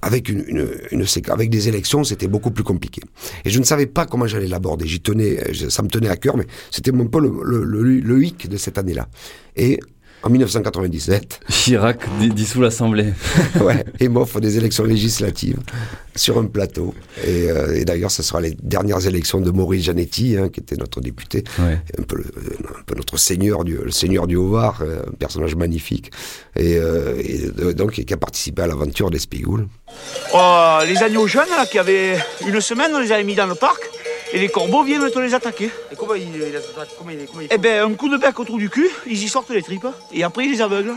Speaker 5: Avec une, une, une, avec des élections, c'était beaucoup plus compliqué. Et je ne savais pas comment j'allais l'aborder. J'y tenais, ça me tenait à cœur, mais c'était un peu le, le, le, le hic de cette année-là. Et en 1997,
Speaker 4: Chirac di- dissout l'Assemblée. *laughs*
Speaker 5: ouais, et m'offre des élections législatives sur un plateau. Et, euh, et d'ailleurs, ce sera les dernières élections de Maurice Janetti, hein, qui était notre député,
Speaker 4: Ouais.
Speaker 5: un, peu le- un peu notre seigneur du, le seigneur du Haut-Var, euh, un personnage magnifique, et, euh, et, donc qui a participé à l'aventure d'Espigoule.
Speaker 16: Oh, les agneaux jeunes, là, qui avaient une semaine, on les avait mis dans le parc, et les corbeaux viennent te les attaquer.
Speaker 7: Et comment il, il a- comment il- comment il-
Speaker 16: Eh ben, un coup de bec autour du cul, ils y sortent les tripes, et après ils les aveuglent.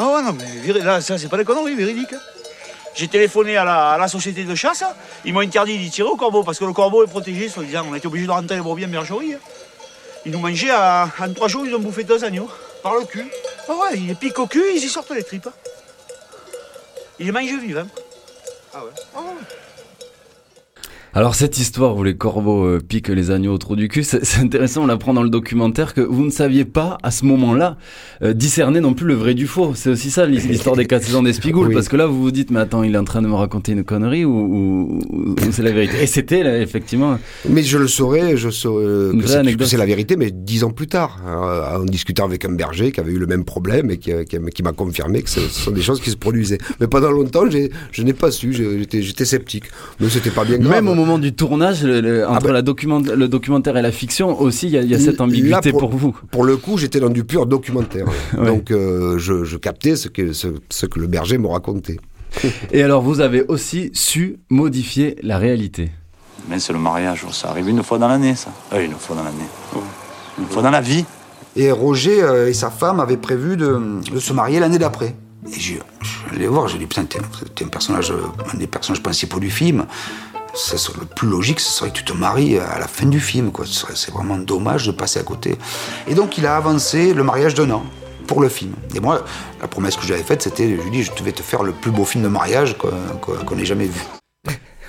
Speaker 16: Ah ouais, non, mais là, ça, c'est pas des conneries, véridiques. J'ai téléphoné à la, à la société de chasse, ils m'ont interdit d'y tirer au corbeau, parce que le corbeau est protégé, soi-disant. On était obligé de rentrer les brebis en bergerie. Ils nous mangeaient, à- en trois jours, ils ont bouffé deux agneaux. Par le cul Ah ouais, ils les piquent au cul, ils y sortent les tripes. Ils les mangent vivants. Ah ouais
Speaker 4: Alors cette histoire où les corbeaux euh, piquent les agneaux au trou du cul, c'est intéressant, on l'apprend dans le documentaire que vous ne saviez pas à ce moment-là euh, discerner non plus le vrai du faux. C'est aussi ça l'his- l'histoire des quatre saisons d'Espigoule,
Speaker 5: Oui.
Speaker 4: parce que là vous vous dites mais attends il est en train de me raconter une connerie ou, ou- ou- ou c'est la vérité? Et c'était là, effectivement.
Speaker 5: Mais je le saurais, je saurais euh, que c'est- la vérité, mais dix ans plus tard, euh, en discutant avec un berger qui avait eu le même problème et qui, qui- qui m'a confirmé que ce ce sont des choses qui se produisaient. Mais pendant longtemps, je n'ai pas su, j'étais sceptique. Mais c'était pas bien grave.
Speaker 4: Même moment du tournage, le- le- entre
Speaker 5: ben-
Speaker 4: la document- le documentaire et la fiction aussi, il y a, il y a cette
Speaker 5: Là,
Speaker 4: ambiguïté pour, vous.
Speaker 5: Pour le coup, j'étais dans du pur documentaire. *laughs*
Speaker 4: Ouais.
Speaker 5: Donc, euh, je, je captais ce que, ce, ce que le berger me racontait. *laughs*
Speaker 4: Et alors vous avez aussi su modifier la réalité.
Speaker 11: Mais c'est le mariage, ça arrive une fois dans l'année, ça. Euh, une fois dans l'année. Une fois dans la vie.
Speaker 12: Et Roger euh, et sa femme avaient prévu de, de se marier l'année d'après. Et je, je allais voir, j'ai dit, putain, t'es un personnage, un des personnages principaux du film. Le plus logique, ce serait que tu te maries à la fin du film. C'est vraiment dommage de passer à côté. Et donc, il a avancé le mariage d'un an pour le film. Et moi, la promesse que j'avais faite, c'était, je lui dis, je vais te faire le plus beau film de mariage qu'on ait jamais vu.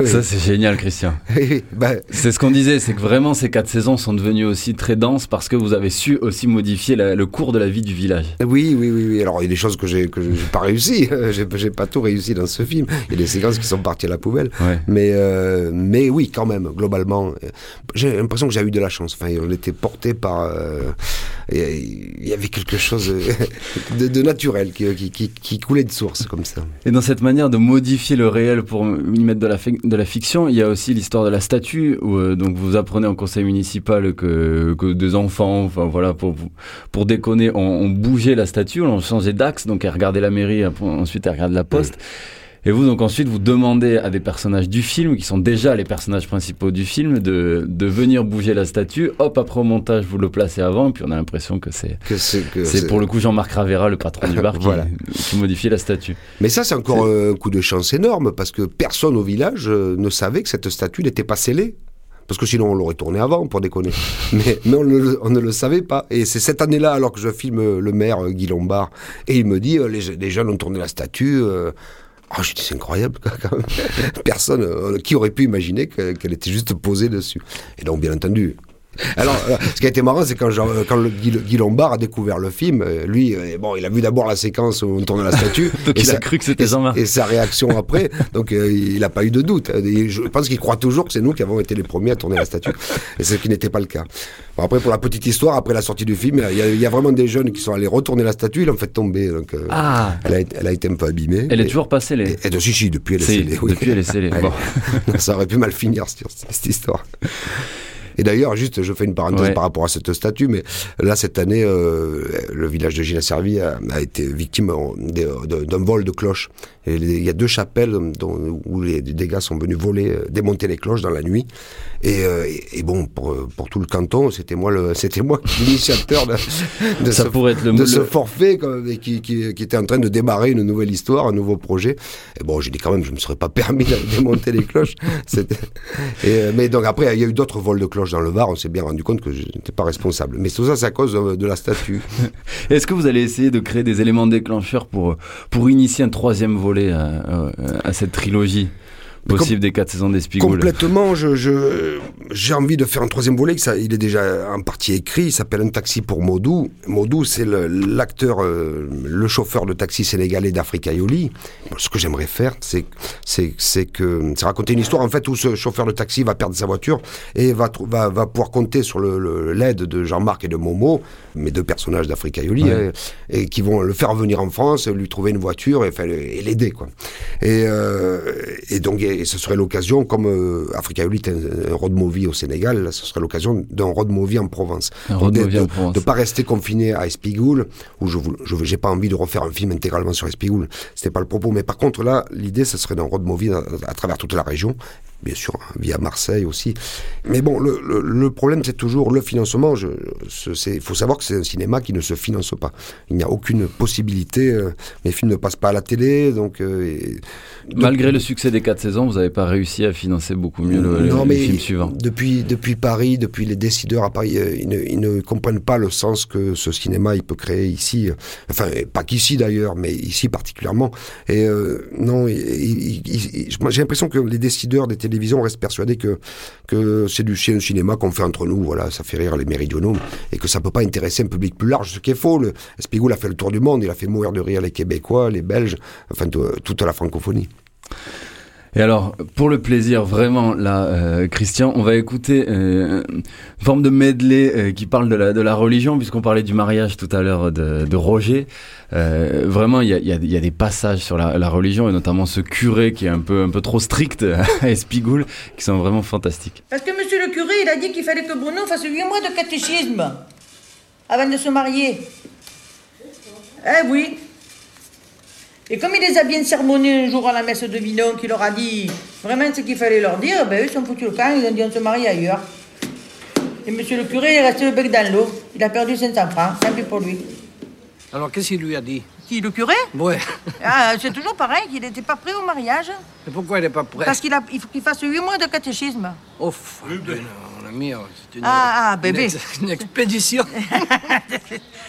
Speaker 4: Ça c'est génial Christian. *laughs*
Speaker 5: Ben,
Speaker 4: C'est ce qu'on disait, c'est que vraiment ces quatre saisons sont devenues aussi très denses parce que vous avez su aussi modifier la- le cours de la vie du village.
Speaker 5: Oui, oui, oui, oui. Alors, il y a des choses que j'ai pas réussi. *laughs* J'ai pas tout réussi dans ce film. Il y a des séquences qui sont parties à la poubelle.
Speaker 4: Ouais.
Speaker 5: Mais, euh, mais oui, quand même, globalement, j'ai l'impression que j'ai eu de la chance. Enfin, on était porté par. euh, Il y avait quelque chose *laughs* de, de naturel qui, qui, qui, qui coulait de source comme ça.
Speaker 4: Et dans cette manière de modifier le réel pour y mettre de la, de la fiction, il y a aussi l'histoire de la statue, où euh, donc vous apprenez en conseil municipal que, que des enfants, enfin voilà, pour, pour déconner, ont, ont bougé la statue, ont changé d'axe, donc elles regardaient la mairie, après, ensuite elles regardent la poste. Et vous, donc ensuite, vous demandez à des personnages du film, qui sont déjà les personnages principaux du film, de, de venir bouger la statue. Hop, après au montage, vous le placez avant, et puis on a l'impression que c'est
Speaker 5: c'est
Speaker 4: pour le coup Jean-Marc Ravera, le patron du bar, *laughs* qui,
Speaker 5: Voilà.
Speaker 4: qui modifie la statue.
Speaker 5: Mais ça, c'est encore un coup de chance énorme parce que personne au village euh, ne savait que cette statue n'était pas scellée. Parce que sinon, on l'aurait tournée avant, pour déconner. *laughs* Mais, mais on, le- on ne le savait pas. Et c'est cette année-là, alors que je filme euh, le maire euh, Guy Lombard, et il me dit les, les jeunes ont tourné la statue. euh, Oh, je dis, c'est incroyable, quand même. *laughs* Personne, euh, qui aurait pu imaginer que- qu'elle était juste posée dessus. Et donc, bien entendu. Alors, euh, ce qui a été marrant, c'est quand, quand le Guy, Guy Lombard a découvert le film, euh, lui, euh, bon, il a vu d'abord la séquence où on tourne la statue. *laughs*
Speaker 4: Donc
Speaker 5: et
Speaker 4: il a cru que c'était Jean-Marc.
Speaker 5: Et sa réaction après, donc euh, il n'a pas eu de doute. Et je pense qu'il croit toujours que c'est nous qui avons été les premiers à tourner la statue. Et ce qui n'était pas le cas. Bon, après, pour la petite histoire, après la sortie du film, il y, a- il y a vraiment des jeunes qui sont allés retourner la statue, ils l'ont fait tomber. Donc, euh,
Speaker 4: Ah.
Speaker 5: elle, a, été- elle a été un peu abîmée.
Speaker 4: Elle est
Speaker 5: Et-
Speaker 4: toujours pas scellée.
Speaker 5: et, et, si, si, depuis elle est scellée. oui.
Speaker 4: depuis, elle est scellée. *laughs* Bon. *laughs*
Speaker 5: Ça aurait pu mal finir cette, cette histoire. Et d'ailleurs, juste, je fais une parenthèse
Speaker 4: Ouais.
Speaker 5: par rapport à cette statue, mais là, cette année, euh, le village de Gina-Servi a, a été victime d'un vol de cloches. Et il y a deux chapelles dont- où les, des gars sont venus voler, euh, démonter les cloches dans la nuit. Et, euh, et- et bon, pour, pour tout le canton, c'était moi le, *laughs* c'était moi l'initiateur de, *laughs* de
Speaker 4: Ça
Speaker 5: ce,
Speaker 4: pourrait être le-
Speaker 5: de ce forfait qui, qui, qui était en train de démarrer une nouvelle histoire, un nouveau projet. Et bon, j'ai dit quand même, je ne me serais pas permis de *laughs* démonter les cloches. Et, euh, mais donc après, il y a eu d'autres vols de cloches dans le Var. On s'est bien rendu compte que je n'étais pas responsable. Mais tout ça, c'est à cause de, de la statue.
Speaker 4: Est-ce que vous allez essayer de créer des éléments déclencheurs pour, pour initier un troisième volet à, à- à cette trilogie possible des quatre saisons d'Espigoule
Speaker 5: Complètement, je, je- j'ai envie de faire un troisième volet, ça, il est déjà en partie écrit, il s'appelle Un taxi pour Modou. Modou, c'est l'acteur, euh, le chauffeur de taxi sénégalais d'Africa Yoli. Ce que j'aimerais faire, c'est, c'est, c'est que, c'est raconter une histoire en fait où ce chauffeur de taxi va perdre sa voiture et va, va, va pouvoir compter sur le- le- l'aide de Jean-Marc et de Momo, mes deux personnages d'Africa Yoli,
Speaker 4: Ouais.
Speaker 5: et qui vont le faire venir en France, lui trouver une voiture et l'aider quoi. Et, euh, et donc et ce serait l'occasion, comme euh, Africa Yoli est un, un road movie au Sénégal, là, ce serait l'occasion d'un road movie en Provence.
Speaker 4: Un
Speaker 5: Donc,
Speaker 4: road
Speaker 5: de-
Speaker 4: movie en
Speaker 5: de-
Speaker 4: Provence.
Speaker 5: De pas rester confiné à Espigoule, où je n'ai je, pas envie de refaire un film intégralement sur Espigoule. C'était pas le propos. Mais par contre là, l'idée, ce serait d'un road movie à, à travers toute la région. Bien sûr, via Marseille aussi. Mais bon, le, le- le problème, c'est toujours le financement. Il faut savoir que c'est un cinéma qui ne se finance pas. Il n'y a aucune possibilité. euh, mes films ne passent pas à la télé. Donc, euh, et-
Speaker 4: Malgré le succès des quatre saisons, vous n'avez pas réussi à financer beaucoup mieux le,
Speaker 5: non,
Speaker 4: le
Speaker 5: mais
Speaker 4: film suivant.
Speaker 5: Depuis, depuis Paris, depuis les décideurs à Paris, euh, ils, ne, ils ne comprennent pas le sens que ce cinéma il peut créer ici. euh, Enfin, pas qu'ici d'ailleurs, mais ici particulièrement. Et non, j'ai l'impression que les décideurs des télévisions restent persuadés que, que c'est du cinéma qu'on fait entre nous. Voilà, ça fait rire les méridionaux et que ça peut pas intéresser un public plus large, ce qui est faux. Le, a fait le tour du monde, il a fait mourir de rire les Québécois, les Belges, enfin tout- toute la francophonie.
Speaker 4: Et alors, pour le plaisir, vraiment, là, euh, Christian, on va écouter euh, une forme de medley euh, qui parle de la, de la religion, puisqu'on parlait du mariage tout à l'heure de, de Roger. Vraiment, il y a, y y a des passages sur la, la religion, et notamment ce curé qui est un peu, un peu trop strict *laughs* à Espigoule, qui sont vraiment fantastiques.
Speaker 3: Parce que monsieur le curé, il a dit qu'il fallait que Bruno fasse 8 mois de catéchisme avant de se marier. Eh oui. Et comme il les a bien sermonnés un jour à la messe de Vinon, qu'il leur a dit vraiment ce qu'il fallait leur dire, ben eux, ils sont foutus le camp, ils ont dit on se marie ailleurs. Et monsieur le curé, il est resté le bec dans l'eau. Il a perdu 500 francs, tant pis pour lui.
Speaker 17: Alors, qu'est-ce qu'il lui a dit?
Speaker 3: Qui, le curé?
Speaker 17: Ouais. *laughs*
Speaker 3: ah, C'est toujours pareil, qu'il n'était pas prêt au mariage.
Speaker 17: Et pourquoi il n'est pas prêt?
Speaker 3: Parce qu'il a- il faut qu'il fasse 8 mois de catéchisme.
Speaker 17: Oh, ami, c'est une,
Speaker 3: Ah, ah,
Speaker 17: une
Speaker 3: bébé.
Speaker 17: ex- une expédition. *laughs*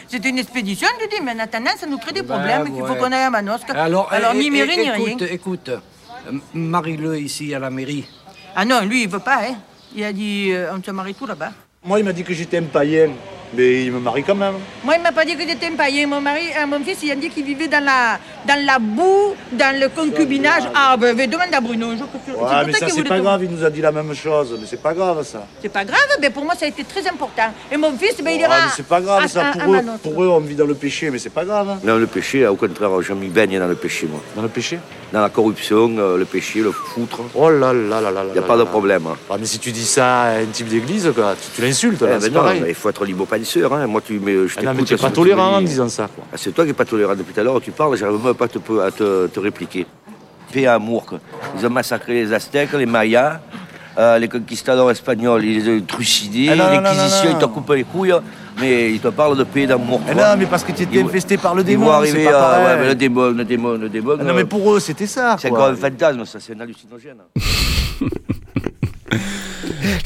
Speaker 3: C'est une expédition, je dis, mais attendant, ça nous crée des
Speaker 17: Ben,
Speaker 3: problèmes, qu'il faut
Speaker 17: ouais.
Speaker 3: qu'on aille à Manosque.
Speaker 17: Alors,
Speaker 3: Alors ni mairie, ni rien.
Speaker 17: écoute, euh, marie-le ici à la mairie.
Speaker 3: Ah non, lui, il veut pas, hein. Il a dit, euh, on se marie tout là-bas.
Speaker 16: Moi, il m'a dit que j'étais un païen. Mais il me marie quand même.
Speaker 3: Moi, il m'a pas dit que j'étais un païen. Mon mari, euh, mon fils, il a dit qu'il vivait dans la, dans la boue, dans le concubinage. Ah, ben, ben, demande à Bruno. Je- c'est pour
Speaker 16: Ouais, mais ça, c'est pas
Speaker 3: te-
Speaker 16: grave, il nous a dit la même chose. Mais c'est pas grave, ça.
Speaker 3: C'est pas grave, mais pour moi, ça a été très important. Et mon fils, ben, il
Speaker 16: Ouais,
Speaker 3: ira.
Speaker 16: mais c'est pas grave,
Speaker 3: à-
Speaker 16: ça.
Speaker 3: à- à
Speaker 16: Pour eux, pour eux, on vit dans le péché, mais c'est pas grave. hein.
Speaker 15: Non, le péché, au contraire, je m'y baigne dans le péché, moi.
Speaker 16: Dans le péché?
Speaker 15: Dans la corruption, euh, le péché, le foutre.
Speaker 16: Oh là là là là là.
Speaker 15: Il n'y a pas de problème. hein.
Speaker 16: Ah, mais si tu dis ça à un type d'église, quoi, tu, tu l'insultes,
Speaker 15: Eh ben non, il faut être libre-penseur. Hein. Moi, tu, mais, je
Speaker 16: Ah non, mais tu es
Speaker 15: sur
Speaker 16: pas tolérant en
Speaker 15: dis.
Speaker 16: disant ça.
Speaker 15: Ah, c'est toi qui n'es pas tolérant depuis tout à l'heure. Tu parles, j'arrive même pas à te, à te, te répliquer. Paix et amour. quoi. Ils ont massacré les Aztèques, les Mayas, euh, les conquistadors espagnols, ils les ont trucidés.
Speaker 16: Ah
Speaker 15: L'Inquisition, ils t'ont coupé les couilles. Mais ils te parlent de paix d'amour.
Speaker 16: Eh non, mais parce que tu étais
Speaker 15: Ils vont-
Speaker 16: infesté par le
Speaker 15: ils
Speaker 16: démon,
Speaker 15: vont
Speaker 16: c'est
Speaker 15: arriver
Speaker 16: pas
Speaker 15: à-
Speaker 16: pareil.
Speaker 15: ouais, mais le démon, le démon, le démon.
Speaker 16: Ah non, mais
Speaker 15: euh,
Speaker 16: pour eux, c'était ça,
Speaker 15: C'est encore un fantasme, ça, c'est un hallucinogène. *laughs*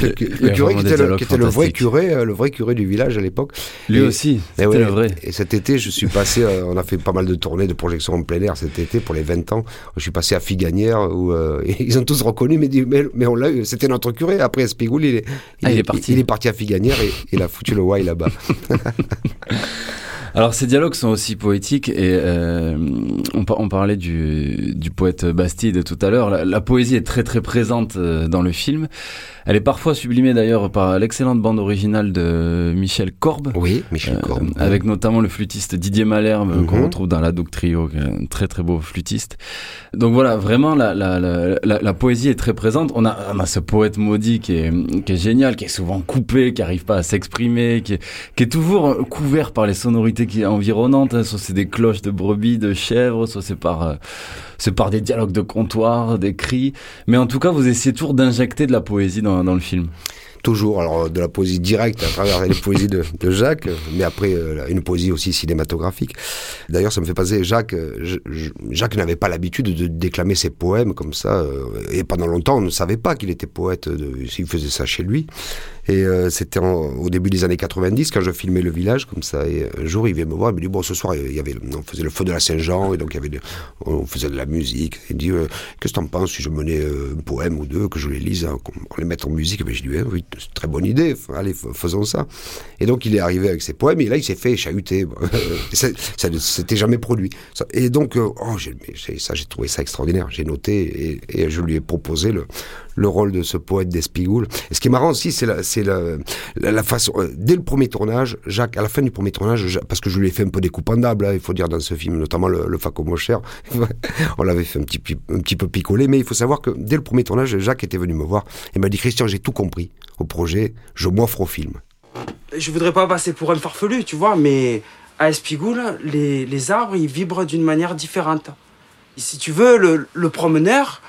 Speaker 5: Le, curé qui était, le,
Speaker 4: dialogues
Speaker 5: qui était le vrai curé, euh, le vrai curé du village à l'époque.
Speaker 4: Lui
Speaker 5: Et-
Speaker 4: aussi,
Speaker 5: et
Speaker 4: c'était
Speaker 5: ouais,
Speaker 4: le vrai.
Speaker 5: Et cet été, je suis passé, euh, on a fait pas mal de tournées de projections en plein air cet été pour les 20 ans. Je suis passé à Figanière où euh, *laughs* ils ont tous reconnu, mais, mais, mais on l'a eu, c'était notre curé. Après Espigoul, il est,
Speaker 4: Ah, il est parti.
Speaker 5: Il, est parti à Figanière et il a foutu le why là-bas. *laughs*
Speaker 4: Alors ces dialogues sont aussi poétiques et euh, on, par- on parlait du, du poète Bastide tout à l'heure. La, la poésie est très très présente euh, dans le film. Elle est parfois sublimée d'ailleurs par l'excellente bande originale de Michel Corbe.
Speaker 5: Oui, Michel Corbe.
Speaker 4: Avec notamment le flûtiste Didier Malherbe qu'on
Speaker 5: Mhm.
Speaker 4: retrouve dans la Doc Trio, qui est un très très beau flûtiste. Donc voilà, vraiment la, la, la, la, la poésie est très présente. On a, on a ce poète maudit qui est, qui est génial, qui est souvent coupé, qui arrive pas à s'exprimer, qui qui est toujours couvert par les sonorités qui environnantes. hein. Soit c'est des cloches de brebis, de chèvres, soit c'est par, euh, c'est par des dialogues de comptoir, des cris. Mais en tout cas, vous essayez toujours d'injecter de la poésie dans, dans le film.
Speaker 5: Toujours, alors de la poésie directe à travers les poésies de, Jacques, mais après euh, une poésie aussi cinématographique. D'ailleurs, ça me fait penser, Jacques, euh, Jacques n'avait pas l'habitude de déclamer ses poèmes comme ça, euh, et pendant longtemps, on ne savait pas qu'il était poète, de, il faisait ça chez lui. Et c'était au début des années 90 quand je filmais le village comme ça. Et un jour, il vient me voir, il me dit bon, ce soir, il y avait, on faisait le feu de la Saint-Jean et donc il y avait, on faisait de la musique. Il dit qu'est-ce que t'en penses si je menais un poème ou deux, que je les lise, qu'on on les mette en musique? Mais je dis oui, oui, très bonne idée. Allez, faisons ça. Et donc il est arrivé avec ses poèmes et là il s'est fait chahuter. *laughs* Ça, ça ne s'était jamais produit. Et donc euh, oh, ça, j'ai trouvé ça extraordinaire. J'ai noté et, je lui ai proposé le, le rôle de ce poète d'Espigoul. Et ce qui est marrant aussi, c'est la, la, la, la façon. euh, dès le premier tournage, Jacques, à la fin du premier tournage, parce que je lui ai fait un peu des coupandables, hein, il faut dire dans ce film, notamment le, le Faco Mocher, *laughs* on l'avait fait un petit, un petit peu picoler, mais il faut savoir que dès le premier tournage, Jacques était venu me voir et m'a dit Christian, j'ai tout compris au projet, je m'offre au film.
Speaker 7: Je voudrais pas passer pour un farfelu, tu vois, mais à Espigoul, les, les arbres, ils vibrent d'une manière différente. Et si tu veux, le, le promeneur,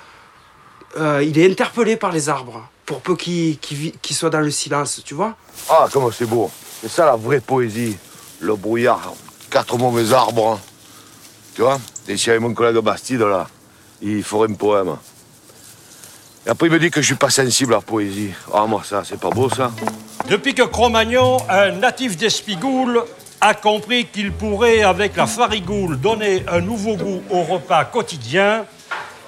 Speaker 7: euh, il est interpellé par les arbres, pour peu qu'il qu'il soit dans le silence, tu vois.
Speaker 15: Ah, comment c'est beau. C'est ça la vraie poésie. Le brouillard, quatre mauvais arbres. hein. Tu vois Et si avec mon collègue Bastide, là, il ferait un poème. Et après, il me dit que je suis pas sensible à la poésie. Ah, moi, ça, c'est pas beau, ça.
Speaker 18: Depuis que Cro-Magnon, un natif d'Espigoule, a compris qu'il pourrait, avec la farigoule, donner un nouveau goût au repas quotidien,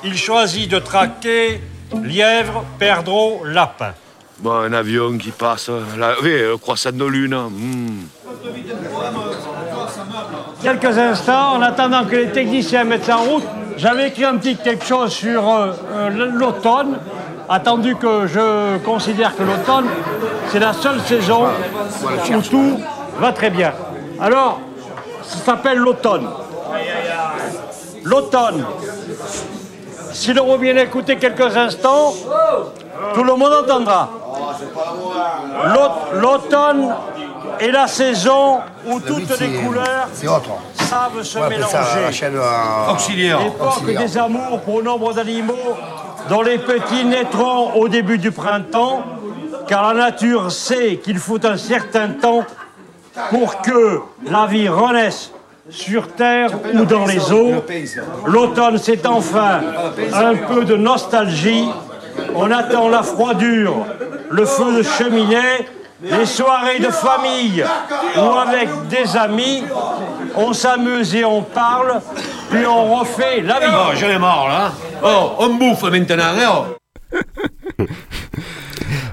Speaker 18: il choisit de traquer lièvre, perdreau, lapin.
Speaker 15: Bon, un avion qui passe. Là, oui, le croissant de lune. hmm.
Speaker 18: Quelques instants, en attendant que les techniciens mettent ça en route, j'avais écrit un petit quelque chose sur euh, euh, l'automne, attendu que je considère que l'automne, c'est la seule saison où tout va très bien. Alors, ça s'appelle l'automne. L'automne. Si l'on bien écouter quelques instants, tout le monde entendra. L'aut- L'automne est la saison où toutes les couleurs savent se mélanger.
Speaker 12: la chaîne, euh,
Speaker 18: Auxiliaire. L'époque des amours pour nombre d'animaux dont les petits naîtront au début du printemps, car la nature sait qu'il faut un certain temps pour que la vie renaisse sur terre ou dans les eaux. L'automne, c'est enfin un peu de nostalgie. On attend la froidure, le feu de cheminée, les soirées de famille ou avec des amis. On s'amuse et on parle, puis on refait la vie.
Speaker 8: Oh, j'en ai marre là. Oh, on bouffe maintenant, hein, oh. *laughs*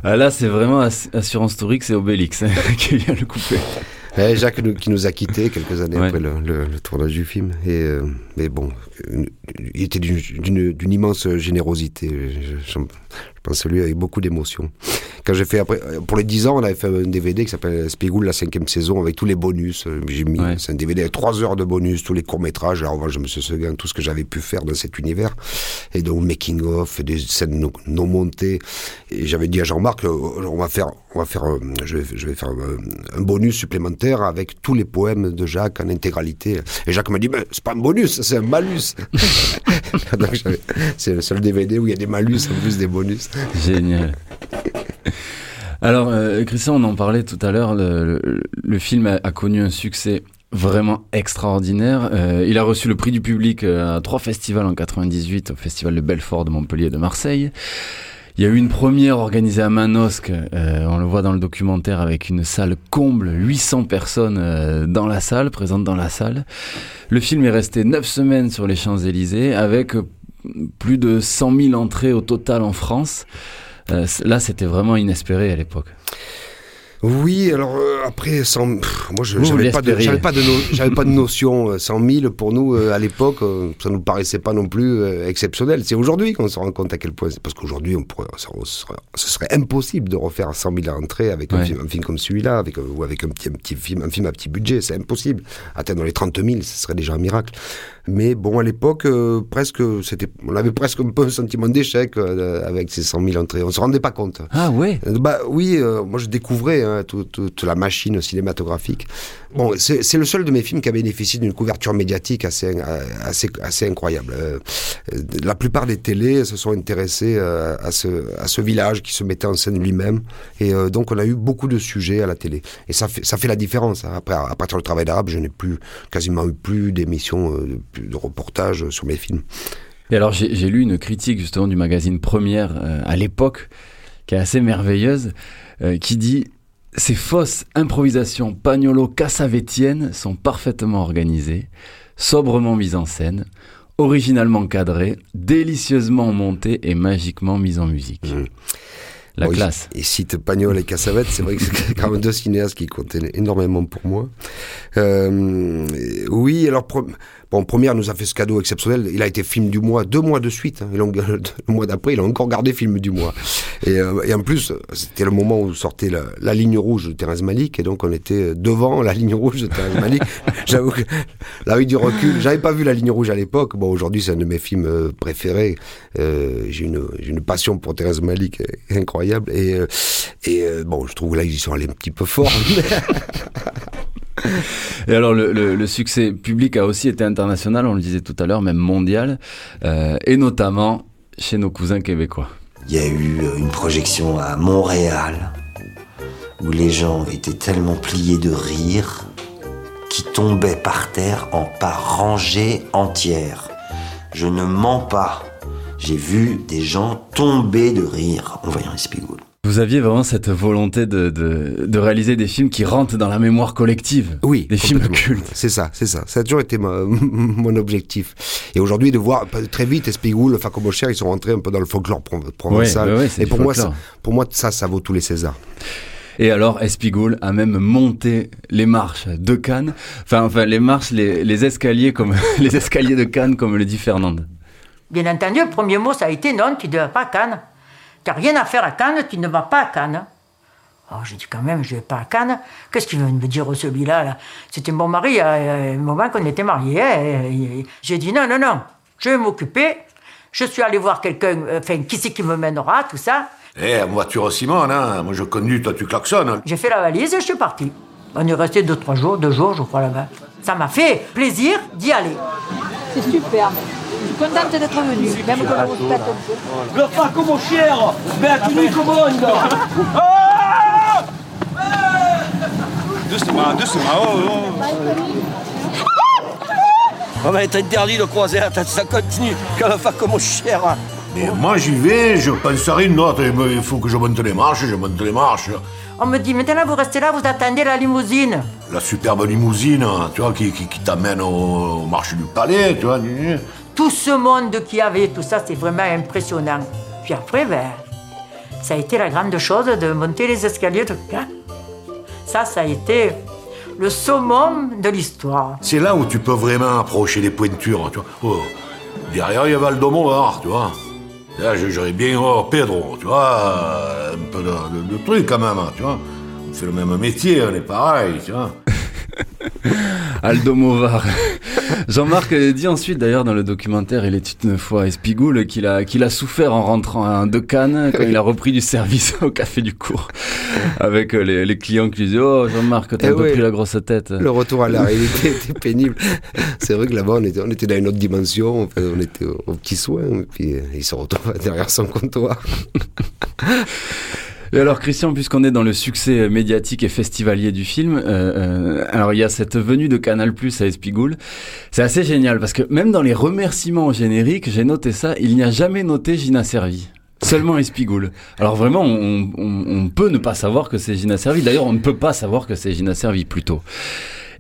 Speaker 4: Ah, là, c'est vraiment Ass- Assurance Tourix et Obélix hein, *laughs* qui vient le couper.
Speaker 5: Eh, Jacques nous- qui nous a quittés quelques années
Speaker 4: Ouais.
Speaker 5: après le, le- le tournage du film. Et, euh, mais bon, une- il était d'une- immense générosité. Je, je- je pense à lui avec beaucoup d'émotion. Quand j'ai fait après, euh, pour les 10 ans, on avait fait un DVD qui s'appelle Spiegoul, la cinquième saison, avec tous les bonus. Euh, J'ai mis, c'est un DVD avec 3 heures de bonus, tous les courts-métrages. Moi, je me suis souvenu tout ce que j'avais pu faire dans cet univers. Et donc, making-of, des scènes non, non montées. Et j'avais dit à Jean-Marc, euh, on va faire, on va faire, je vais, je vais faire un bonus supplémentaire avec tous les poèmes de Jacques en intégralité. Et Jacques m'a dit, mais c'est pas un bonus, c'est un malus. *laughs* C'est le seul DVD où il y a des malus en plus des bonus.
Speaker 4: Génial. Alors, euh, Christian, on en parlait tout à l'heure, le, film a, connu un succès vraiment extraordinaire. Euh, il a reçu le prix du public euh, à trois festivals en 98, au Festival de Belfort, de Montpellier et de Marseille. Il y a eu une première organisée à Manosque, on le voit dans le documentaire, avec une salle comble, 800 personnes dans la salle, présentes dans la salle. Le film est resté 9 semaines sur les Champs-Élysées, avec plus de 100 000 entrées au total en France. Euh, là, c'était vraiment inespéré à l'époque.
Speaker 5: Oui, alors euh, après, 100, pff, moi je j'avais pas, de- pas, no- pas notion. euh, 100 000 pour nous euh, à l'époque, euh, ça nous paraissait pas non plus euh, exceptionnel. C'est aujourd'hui qu'on se rend compte à quel point. Parce qu'aujourd'hui, on on ce serait impossible de refaire 100 000 entrées avec un, film, un film comme celui-là, avec, euh, ou avec un petit, un petit film, un film à petit budget. C'est impossible. Atteindre les 30 000, ce serait déjà un miracle. Mais bon, à l'époque, euh, presque, c'était, on avait presque un peu un sentiment d'échec euh, avec ces 100 000 entrées. On se rendait pas compte.
Speaker 4: Ah ouais
Speaker 5: Euh, Bah oui, euh, moi je découvrais hein, tout- toute la machine cinématographique. Bon, c'est c'est le seul de mes films qui a bénéficié d'une couverture médiatique assez, euh, assez, assez incroyable. La plupart des télés se sont intéressés euh, à, ce, à ce village qui se mettait en scène lui-même. Et euh, donc on a eu beaucoup de sujets à la télé. Et ça fait, ça fait la différence. hein. Après, à partir du travail d'arabe, je n'ai plus quasiment eu plus d'émissions, euh, de reportages sur mes films.
Speaker 4: Et alors, j'ai lu une critique justement du magazine Première euh, à l'époque, qui est assez merveilleuse, euh, qui dit Ces fausses improvisations pagnolo-cassavétiennes sont parfaitement organisées, sobrement mises en scène, originalement cadrées, délicieusement montées et magiquement mises en musique. La
Speaker 5: Bon, il-
Speaker 4: classe.
Speaker 5: Il, cite Pagnol et Cassavetes, c'est vrai que c'est quand même deux cinéastes qui comptent énormément pour moi. Euh, oui, alors, bon, Première nous a fait ce cadeau exceptionnel. Il a été film du mois, deux mois de suite. hein. *laughs* Le mois d'après, il a encore gardé film du mois. Et, euh, en plus, c'était le moment où sortait la, ligne rouge de Thérèse Malik. Et donc, on était devant la *laughs* ligne rouge de Thérèse Malik. *laughs* J'avoue que, là, avec du recul, j'avais pas vu la ligne rouge à l'époque. Bon, aujourd'hui, c'est un de mes films euh, préférés. Euh, j'ai une, passion pour Thérèse Malik incroyable. Et, bon, je trouve là, ils sont allés un petit peu fort. *laughs*
Speaker 4: Et alors, le, succès public a aussi été international, on le disait tout à l'heure, même mondial, euh, et notamment chez nos cousins québécois.
Speaker 13: Il y a eu euh, une projection à Montréal où les gens étaient tellement pliés de rire qu'ils tombaient par terre en par rangées entières. Je ne mens pas. J'ai vu des gens tomber de rire en voyant Espigoule.
Speaker 4: Vous aviez vraiment cette volonté de, de, de réaliser des films qui rentrent dans la mémoire collective.
Speaker 5: Oui,
Speaker 4: Des films cultes.
Speaker 5: C'est ça, c'est ça. Ça a toujours été ma- *laughs* mon objectif. Et aujourd'hui, de voir très vite Espigoule, Faco Cher, ils sont rentrés un peu dans le folklore pro- provençal.
Speaker 4: Ouais, ouais,
Speaker 5: Et pour moi, ça, pour moi, ça, ça vaut tous les Césars.
Speaker 4: Et alors, Espigoule a même monté les marches de Cannes. Enfin, enfin les marches, les, les escaliers comme *laughs* les escaliers de Cannes, comme le dit Fernande.
Speaker 14: Bien entendu, le premier mot, ça a été non, tu ne vas pas à Cannes. Tu n'as rien à faire à Cannes, tu ne vas pas à Cannes. Oh, j'ai dit quand même, je ne vais pas à Cannes. Qu'est-ce qu'il veut me dire celui-là là? C'était mon mari à un moment qu'on était mariés. hein, J'ai dit non, non, non, je vais m'occuper. Je suis allé voir quelqu'un, euh, enfin, qui c'est qui me mènera, tout ça.
Speaker 8: Eh, en voiture Simone, hein. Moi je conduis, toi tu klaxonnes.
Speaker 14: J'ai fait la valise et je suis parti. On est resté deux, trois jours, deux jours, je crois, là-bas. Ça m'a fait plaisir d'y aller.
Speaker 10: C'est superbe. Je suis contente d'être venue, même que un peu.
Speaker 18: Le pas comme au cher, mais à qui commande
Speaker 16: Doucement, doucement, oh, oh.
Speaker 18: On va être interdit de croiser la tête, ça continue, qu'elle va faire comme cher.
Speaker 8: Mais moi j'y vais, je pense à rien d'autre. Eh ben, Il faut que je monte les marches, je monte les marches.
Speaker 14: On me dit, maintenant vous restez là, vous attendez la limousine.
Speaker 8: La superbe limousine, tu vois, qui, qui, qui t'amène au, au marché du palais, tu vois.
Speaker 14: Tout ce monde qu'il y avait, tout ça, c'est vraiment impressionnant. Puis après, ben, Ça a été la grande chose de monter les escaliers de. Ça, ça a été le summum de l'histoire.
Speaker 8: C'est là où tu peux vraiment approcher les pointures, tu vois. Oh, derrière, il y a Valdomar, tu vois. Là, j'aurais bien oh, Pedro, tu vois. Un peu de, de- de trucs quand même, tu vois. On fait le même métier, on est pareil, tu vois. *laughs*
Speaker 4: Aldo Movar. Jean-Marc dit ensuite, d'ailleurs, dans le documentaire Il était une fois à Espigoule, qu'il a, qu'il a souffert en rentrant à de Cannes quand il a repris du service *laughs* au café du cours. Avec euh, les, les clients qui lui disaient Oh, Jean-Marc, t'as
Speaker 5: Eh
Speaker 4: un peu pris la grosse tête.
Speaker 5: Le retour à la réalité était pénible. C'est vrai que là-bas, on était, on était dans une autre dimension. Enfin, on était au, au petit soin. Et puis, il se retrouve derrière son comptoir.
Speaker 4: Et alors Christian, puisqu'on est dans le succès médiatique et festivalier du film, euh, euh, alors il y a cette venue de Canal Plus à Espigoule. C'est assez génial parce que même dans les remerciements au générique, j'ai noté ça, il n'y a jamais noté Gina Servi. Seulement Espigoule. Alors vraiment, on, on- on peut ne pas savoir que c'est Gina Servi. D'ailleurs, on ne peut pas savoir que c'est Gina Servi plutôt.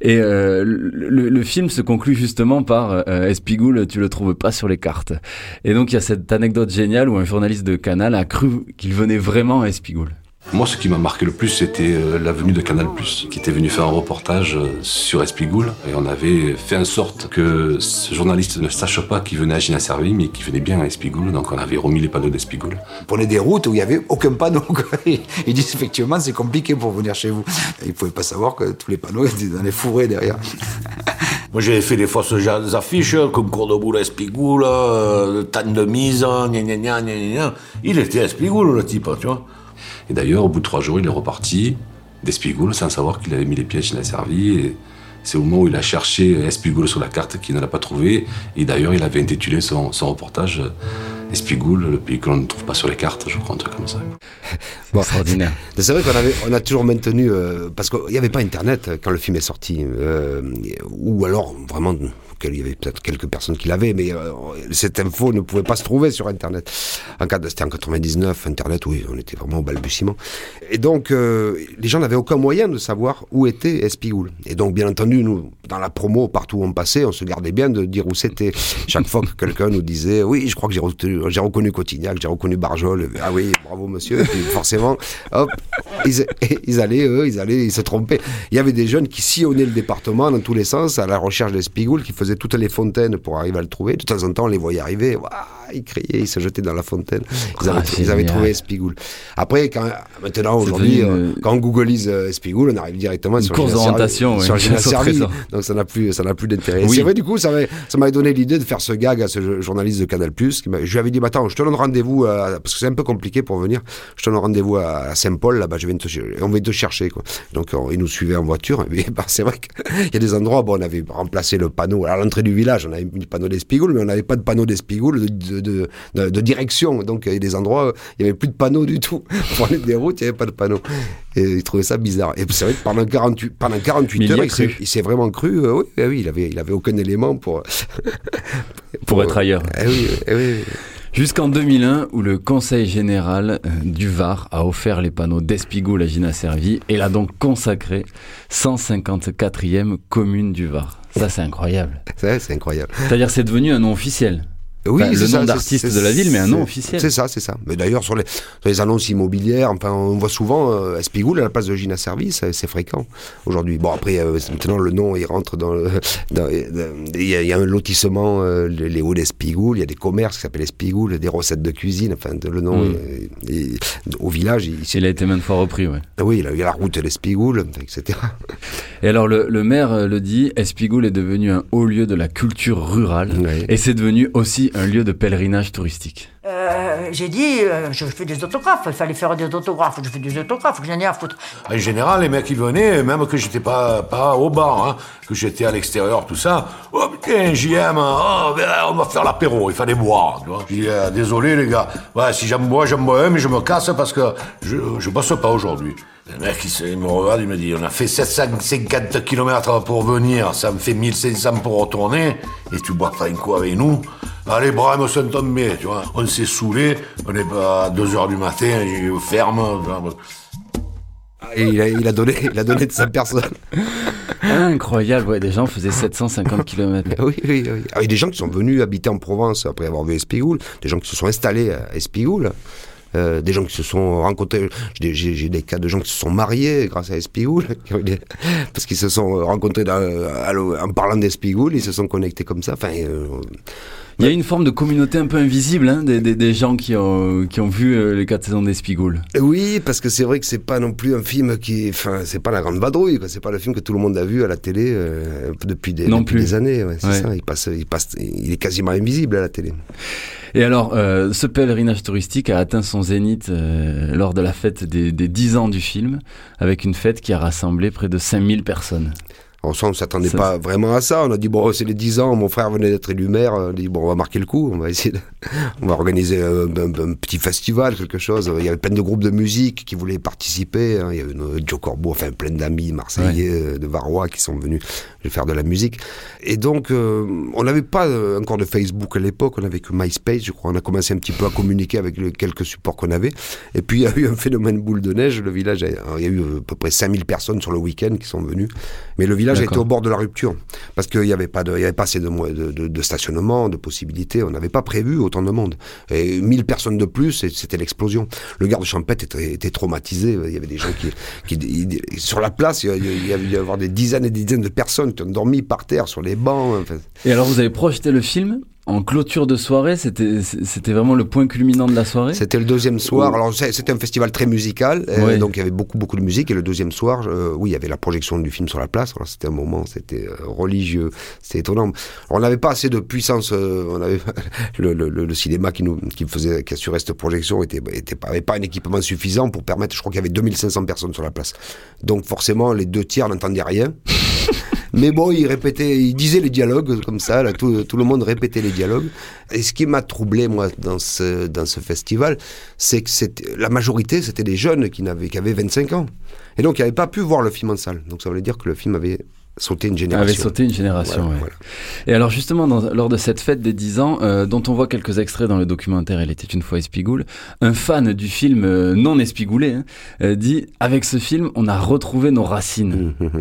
Speaker 4: Et euh, le, le- film se conclut justement par euh, Espigoule, tu le trouves pas sur les cartes. Et donc il y a cette anecdote géniale où un journaliste de Canal a cru qu'il venait vraiment à Espigoule.
Speaker 9: Moi, ce qui m'a marqué le plus, c'était euh, la venue de Canal+, qui était venu faire un reportage euh, sur Espigoule. Et on avait fait en sorte que ce journaliste ne sache pas qu'il venait à Gina Servi, mais qu'il venait bien à Espigoule. Donc on avait remis les panneaux d'Espigoule.
Speaker 12: On prenait des routes où il n'y avait aucun panneau. *laughs* Ils disent effectivement c'est compliqué pour venir chez vous. Ils ne pouvaient pas savoir que tous les panneaux étaient dans les fourrés derrière. *laughs*
Speaker 8: Moi, j'avais fait des fausses affiches, comme cours de boule à Espigoule, euh, temps de mise, gna gna gna gna gna gna. Il était à Espigoule, le type, tu vois.
Speaker 9: Et d'ailleurs, au bout de trois jours, il est reparti d'Espigoule sans savoir qu'il avait mis les pieds à Gina Servi. Et c'est au moment où il a cherché Espigoule sur la carte qu'il ne l'a pas trouvé. Et d'ailleurs, il avait intitulé son, son reportage euh, Espigoule, le pays que l'on ne trouve pas sur les cartes, je crois, un truc comme ça. *laughs*
Speaker 5: Bon.
Speaker 4: Extraordinaire.
Speaker 5: Mais C'est vrai qu'on avait, on a toujours maintenu, euh, parce qu'il n'y avait pas Internet quand le film est sorti, euh, ou alors vraiment, il y avait peut-être quelques personnes qui l'avaient, mais euh, cette info ne pouvait pas se trouver sur Internet. En C'était en 99, Internet, oui, on était vraiment au balbutiement. Et donc, euh, les gens n'avaient aucun moyen de savoir où était Espigoule. Et donc, bien entendu, nous, dans la promo, partout où on passait, on se gardait bien de dire où c'était. Chaque fois que quelqu'un nous disait, oui, je crois que j'ai reconnu, Cotignac, j'ai reconnu Barjol, ah oui, bravo monsieur, et puis forcément, hop, ils, allaient, eux, ils allaient, ils se trompaient. Il y avait des jeunes qui sillonnaient le département dans tous les sens à la recherche d'Espigoule, qui faisaient toutes les fontaines pour arriver à le trouver. De temps en temps, on les voyait arriver, Ouah, ils criaient, ils se jetaient dans la fontaine. Ils avaient,
Speaker 4: Ah,
Speaker 5: ils avaient trouvé Espigoule. Après, quand, maintenant, aujourd'hui, euh,
Speaker 4: une-
Speaker 5: quand on googlise euh, Espigoule, on arrive directement
Speaker 4: Une
Speaker 5: sur
Speaker 4: course d'orientation, une au
Speaker 5: Servi.
Speaker 4: trésor.
Speaker 5: Donc ça n'a plus, ça n'a plus d'intérêt.
Speaker 4: Oui.
Speaker 5: C'est vrai, du coup, ça m'avait, donné l'idée de faire ce gag à ce journaliste de Canal+. qui Je lui avais dit, bah, attends, je te donne rendez-vous, parce que c'est un peu compliqué pour venir. Je te donne rendez-vous à Saint-Paul, là-bas, je viens te, cher- on vient te chercher, quoi. Donc, on- il nous suivait en voiture. *laughs* Bah, c'est vrai qu'il *laughs* y a des endroits, bon, on avait remplacé le panneau. À l'entrée du village, on avait mis le panneau d'Espigoule, mais on n'avait pas de panneau d'Espigoule de, de, de, de- de direction. Donc, il y a des endroits, il n'y avait plus de panneau du tout. *laughs* Pour aller des routes, il n'y avait pas de panneau. Et il trouvait ça bizarre. Et c'est vrai que pendant 48, pendant 48
Speaker 4: Mais il y
Speaker 5: heures,
Speaker 4: a
Speaker 5: il s'est- vraiment cru. euh, oui, eh oui, il avait, il avait aucun élément pour. *laughs*
Speaker 4: Pour être ailleurs.
Speaker 5: Eh oui, eh oui.
Speaker 4: Jusqu'en 2001, où le Conseil général euh, du Var a offert les panneaux d'Espigoule à Gina Servi et l'a donc consacré 154e commune du Var. Ça, c'est incroyable.
Speaker 5: C'est c'est incroyable.
Speaker 4: C'est-à-dire, c'est devenu un nom officiel.
Speaker 5: Oui,
Speaker 4: Enfin, le
Speaker 5: ça,
Speaker 4: nom d'artiste de la ville, mais un nom officiel.
Speaker 5: C'est ça, c'est ça. Mais d'ailleurs, sur les, sur les annonces immobilières, enfin, on voit souvent euh, Espigoule à la place de Gina Servi, c'est fréquent aujourd'hui. Bon, après, euh, maintenant, le nom, il rentre dans. Il y, a- il y a un lotissement, euh, les hauts d'Espigoule, il y a des commerces qui s'appellent Espigoule, des recettes de cuisine, enfin, le nom,
Speaker 4: Mm.
Speaker 5: il- au village, il,
Speaker 4: Il a été maintes fois repris, ouais.
Speaker 5: oui, il y a la route d'Espigoule, etc.
Speaker 4: Et alors, le, le maire euh, le dit, Espigoule est devenu un haut lieu de la culture rurale et c'est devenu aussi un lieu de pèlerinage touristique.
Speaker 14: Euh, j'ai dit, euh, je fais des autographes, il fallait faire des autographes, je fais des autographes, que j'en ai à foutre.
Speaker 8: En général, les mecs, ils venaient, même que j'étais pas, pas au bar, hein, que j'étais à l'extérieur, tout ça. Oh putain, JM, oh, ben, on va faire l'apéro, il fallait boire, tu vois. Je dis, euh, désolé les gars, ouais, si j'en bois, j'en bois un, mais je me casse parce que je, je bosse pas aujourd'hui. Le mec, il, se- il me regarde, il me dit, on a fait 750 km pour venir, ça me fait 1500 pour retourner, et tu bois pas un coup avec nous. Ah, les bras me sont tombés, tu vois. On s'est saoulés, on est pas à 2 heures du matin, ferme.
Speaker 5: Et il a, il a donné, il a donné de sa personne.
Speaker 4: Incroyable, ouais, des gens faisaient 750 km.
Speaker 5: Oui, oui, oui. Ah, et des gens qui sont venus habiter en Provence après avoir vu Espigoule, des gens qui se sont installés à Espigoule. Euh, des gens qui se sont rencontrés. J'ai des- cas de gens qui se sont mariés grâce à Espigoul, *laughs* parce qu'ils se sont rencontrés l'eau- en parlant d'Espigoul, ils se sont connectés comme ça. Euh,
Speaker 4: Il y a une forme de communauté un peu invisible hein, des, des- des gens qui ont, qui ont vu euh, les 4 saisons d'Espigoul.
Speaker 5: Oui, parce que c'est vrai que c'est pas non plus un film qui, enfin, c'est pas la grande vadrouille, quoi. C'est pas le film que tout le monde a vu à la télé euh, depuis des,
Speaker 4: Non
Speaker 5: depuis
Speaker 4: plus.
Speaker 5: des années. ouais, c'est
Speaker 4: Ouais.
Speaker 5: ça. Il passe, il passe, il est quasiment invisible à la télé.
Speaker 4: Et alors, euh, ce pèlerinage touristique a atteint son zénith euh, lors de la fête des, des 10 ans du film, avec une fête qui a rassemblé près de 5000 personnes.
Speaker 5: On s'attendait
Speaker 4: Ça,
Speaker 5: pas vraiment à ça. On a dit, bon, c'est les 10 ans, mon frère venait d'être élu maire. On a dit, bon, on va marquer le coup, on va essayer de... *laughs* On va organiser un, un- un petit festival, quelque chose. Il y avait plein de groupes de musique qui voulaient participer. hein. Il y avait euh, Joe Corbeau, enfin plein d'amis marseillais, euh, de Varois qui sont venus faire de la musique. Et donc, euh, on n'avait pas euh, encore de Facebook à l'époque, on avait que MySpace, je crois. On a commencé un petit peu à communiquer avec les quelques supports qu'on avait. Et puis, *laughs* il y a eu un phénomène boule de neige. Le village, a- alors, il y a eu euh, à peu près 5000 personnes sur le week-end qui sont venues. Mais le village
Speaker 4: D'accord.
Speaker 5: au bord de la rupture. Parce qu'il n'y avait pas de, il y avait pas assez de, mo- de, de- de stationnement, de possibilités. On n'avait pas prévu autant de monde. Et 1000 personnes de plus, c'était l'explosion. Le garde champêtre était, était traumatisé. Il y avait des gens qui, sur la place, il y a- il y avait des dizaines et des dizaines de personnes qui ont dormi par terre sur les bancs. enfin.
Speaker 4: Et alors, vous avez projeté le film en clôture de soirée, c'était vraiment le point culminant de la soirée?
Speaker 5: C'était le deuxième soir. Alors c'était un festival très musical, euh, donc il y avait beaucoup beaucoup de musique. Et le deuxième soir, euh, oui, il y avait la projection du film sur la place. Alors c'était un moment, c'était euh, religieux, c'était étonnant. Alors, on n'avait pas assez de puissance. euh, on avait *laughs* le, le- le- le cinéma qui nous qui faisait qui assurait cette projection était était pas avait pas un équipement suffisant pour permettre. Je crois qu'il y avait 2500 personnes sur la place. Donc forcément, les deux tiers n'entendaient rien. *laughs* Mais bon, il répétait, il disait les dialogues comme ça, là, tout, tout le monde répétait les dialogues. Et ce qui m'a troublé, moi, dans ce, dans ce festival, c'est que la majorité, c'était des jeunes qui, n'avaient, qui avaient 25 ans. Et donc, ils n'avaient pas pu voir le film en salle. Donc, ça voulait dire que le film avait sauté une génération.
Speaker 4: avait sauté une génération.
Speaker 5: Voilà,
Speaker 4: ouais.
Speaker 5: voilà.
Speaker 4: Et alors justement, dans- lors de cette fête des 10 ans, euh, dont on voit quelques extraits dans le documentaire Il était une fois Espigoule, un fan du film euh, non espigoulé hein, euh, dit « Avec ce film, on a retrouvé nos racines
Speaker 5: Parce que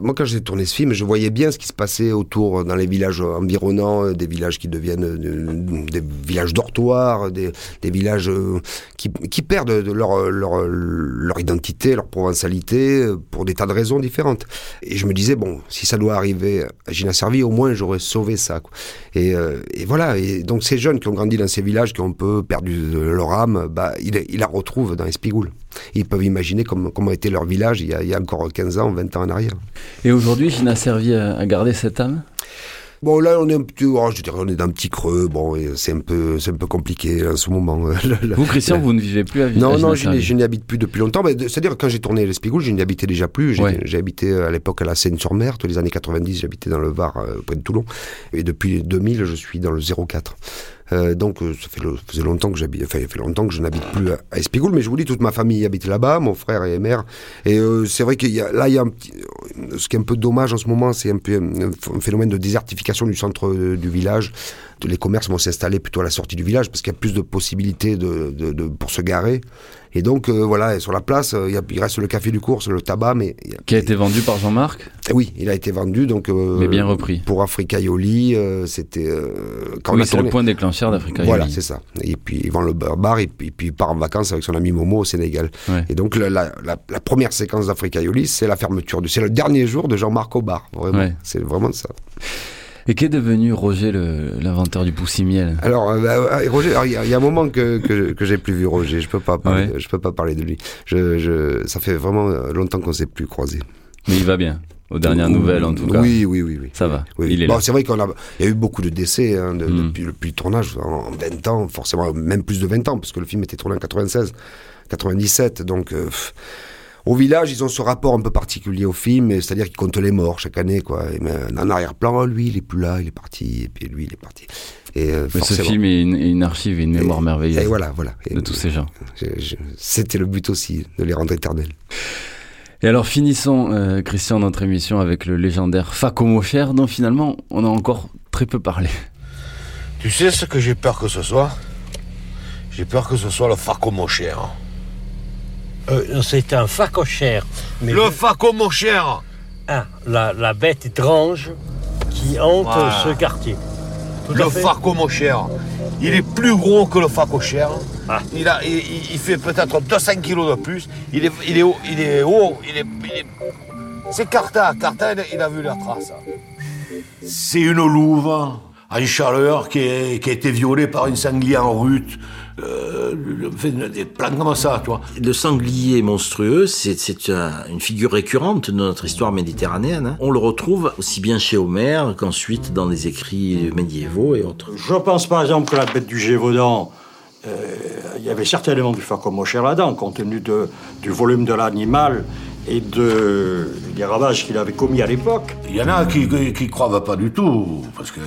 Speaker 5: Moi, quand j'ai tourné ce film, je voyais bien ce qui se passait autour, euh, dans les villages environnants, euh, des villages qui deviennent euh, des villages dortoirs, des, villages euh, qui, perdent de leur, identité, leur provençalité, euh, pour des tas de raisons différentes. Et je me disais, bon, si ça doit arriver à Gina Servi, au moins j'aurais sauvé ça. quoi. Et, euh, voilà, et donc ces jeunes qui ont grandi dans ces villages, qui ont un peu perdu leur âme, bah, ils, ils la retrouvent dans Espigoule. Ils peuvent imaginer comment, comment était leur village il y, a, il y a encore 15 ans, 20 ans en arrière. ».
Speaker 4: Et aujourd'hui, Gina Servi a, a gardé cette âme?
Speaker 5: Bon, là, on est un petit, oh, je dirais, on est dans un petit creux. Bon, c'est un peu, c'est un peu compliqué en ce moment. *laughs*
Speaker 4: Vous, Christian, vous ne vivez plus à Vi- à
Speaker 5: Non, non, je
Speaker 4: Servi.
Speaker 5: n'y- habite plus depuis longtemps. C'est-à-dire, quand j'ai tourné Les Spigoules, je n'y habitais déjà plus. J'ai
Speaker 4: Ouais.
Speaker 5: j'ai habité euh, à l'époque à la Seine-sur-Mer. Tous les années 90, j'habitais dans le Var, euh, près de Toulon. Et depuis 2000, je suis dans le 04. Euh, donc, euh, ça fait, faisait longtemps que j'habite, enfin, fait longtemps que je n'habite plus à, Espigoule, mais je vous dis, toute ma famille habite là-bas, mon frère et mère. Et euh, c'est vrai a, là, il y a un petit, ce qui est un peu dommage en ce moment, c'est un peu un, un phénomène de désertification du centre euh, du village. Les commerces vont s'installer plutôt à la sortie du village parce qu'il y a plus de possibilités de, de- de- pour se garer. Et donc, euh, voilà, et sur la place, euh, il, y a- il reste le café du cours, le tabac, mais
Speaker 4: Qui a été vendu par Jean-Marc
Speaker 5: eh Oui, il a été vendu, donc. euh,
Speaker 4: Mais bien repris.
Speaker 5: Pour Africa Ioli, euh, c'était. quand
Speaker 4: Oui, c'est le point déclencheur d'Africa
Speaker 5: Voilà, c'est ça. Et puis il vend le bar et puis, puis il part en vacances avec son ami Momo au Sénégal. Et donc la, la- la- la première séquence d'Africa Ioli, c'est la fermeture. de- C'est le dernier jour de Jean-Marc au bar. Vraiment.
Speaker 4: Ouais.
Speaker 5: C'est vraiment ça.
Speaker 4: Et qu'est devenu Roger, l'inventeur du poussimiel
Speaker 5: Alors, euh, bah, euh, Roger, il y, a- il y a un moment que, que, que j'ai plus vu Roger. Je peux pas parler,
Speaker 4: Ouais.
Speaker 5: de- je peux pas parler de lui. Je, je, ça fait vraiment euh, longtemps qu'on s'est plus croisés.
Speaker 4: Mais il va bien, aux dernières
Speaker 5: Oui,
Speaker 4: nouvelles en tout cas.
Speaker 5: Oui, oui, oui, oui.
Speaker 4: Ça va,
Speaker 5: Oui.
Speaker 4: il est
Speaker 5: bon, c'est vrai qu'on a, il y a eu beaucoup de décès hein, de-
Speaker 4: Mm.
Speaker 5: depuis, depuis le tournage, en 20 ans, forcément, même plus de 20 ans, parce que le film était tourné en 96, 97, donc. euh, pff, au village, ils ont ce rapport un peu particulier au film, c'est-à-dire qu'ils comptent les morts chaque année, quoi. Et, en arrière-plan, lui, il est plus là, il est parti, et puis lui, il est parti. Et euh,
Speaker 4: Mais ce film est une, archive et une mémoire merveilleuse.
Speaker 5: et voilà, voilà.
Speaker 4: De tous ces gens.
Speaker 5: C'était le but aussi, de les rendre éternels.
Speaker 4: Et alors finissons, euh, Christian, notre émission avec le légendaire Faco Mocher, dont finalement on a encore très peu parlé.
Speaker 15: Tu sais ce que j'ai peur que ce soit? J'ai peur que ce soit le Faco mon cher.
Speaker 18: Euh, c'est un facochère. Mais
Speaker 15: Le cher
Speaker 18: Ah, la, la bête étrange qui hante
Speaker 15: Voilà.
Speaker 18: ce quartier.
Speaker 15: le facomochère. Il est plus gros que le facochère. Il, a, il, fait peut-être 200 kilos de plus. Il est, il est haut. Il est haut. Il est, C'est Carta. Carta, il, a vu la trace.
Speaker 8: C'est une louve en chaleur qui, est- qui a été violée par une sanglier en rut. Euh, des plans comme ça, tu vois.
Speaker 19: Le sanglier monstrueux, c'est c'est un- une figure récurrente de notre histoire méditerranéenne. hein. On le retrouve aussi bien chez Homère qu'ensuite dans les écrits médiévaux et autres.
Speaker 18: Je pense par exemple que la bête du Gévaudan, euh, il y avait certainement du facomochère là-dedans, compte tenu de- du volume de l'animal et de, des ravages qu'il avait commis à l'époque.
Speaker 8: Il y en a qui, qui croient pas du tout, parce que,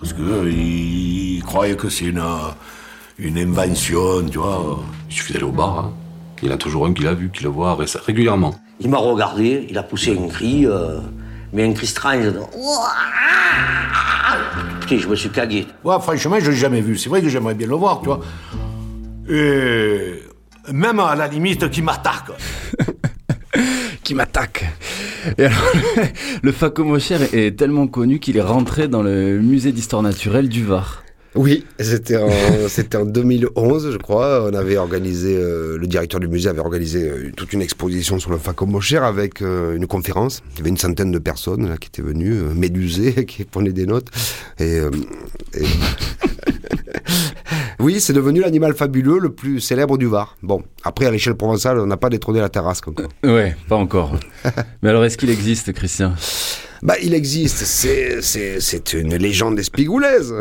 Speaker 8: parce que eux, ils croyaient que c'est une, une invention, tu vois.
Speaker 9: Il suffit d'aller au bar. hein. Il y en a toujours un qui l'a vu, qui le voit ré- régulièrement.
Speaker 20: Il m'a regardé, il a poussé un cri, euh, mais un cri strange. Putain, je me suis cagué.
Speaker 8: Ouais, franchement, je l'ai jamais vu. C'est vrai que j'aimerais bien le voir, tu vois. Et même à la limite, qui m'attaque. *laughs*
Speaker 4: qui m'attaque. Et alors, le Facomochère est tellement connu qu'il est rentré dans le musée d'histoire naturelle du Var.
Speaker 5: Oui, c'était en, *laughs* c'était en 2011, je crois. On avait organisé, euh, le directeur du musée avait organisé euh, toute une exposition sur le Facomochère avec euh, une conférence. Il y avait une centaine de personnes là, qui étaient venues, euh, médusées, *laughs* qui prenaient des notes. Et, euh, et- *laughs* oui, c'est devenu l'animal fabuleux le plus célèbre du Var. Bon, après, à l'échelle provençale, on n'a pas détrôné la terrasse encore.
Speaker 4: Ouais, pas encore. Mais alors, est-ce qu'il existe, Christian?
Speaker 5: Bah, il existe. C'est, c'est, c'est une légende espigoulaise.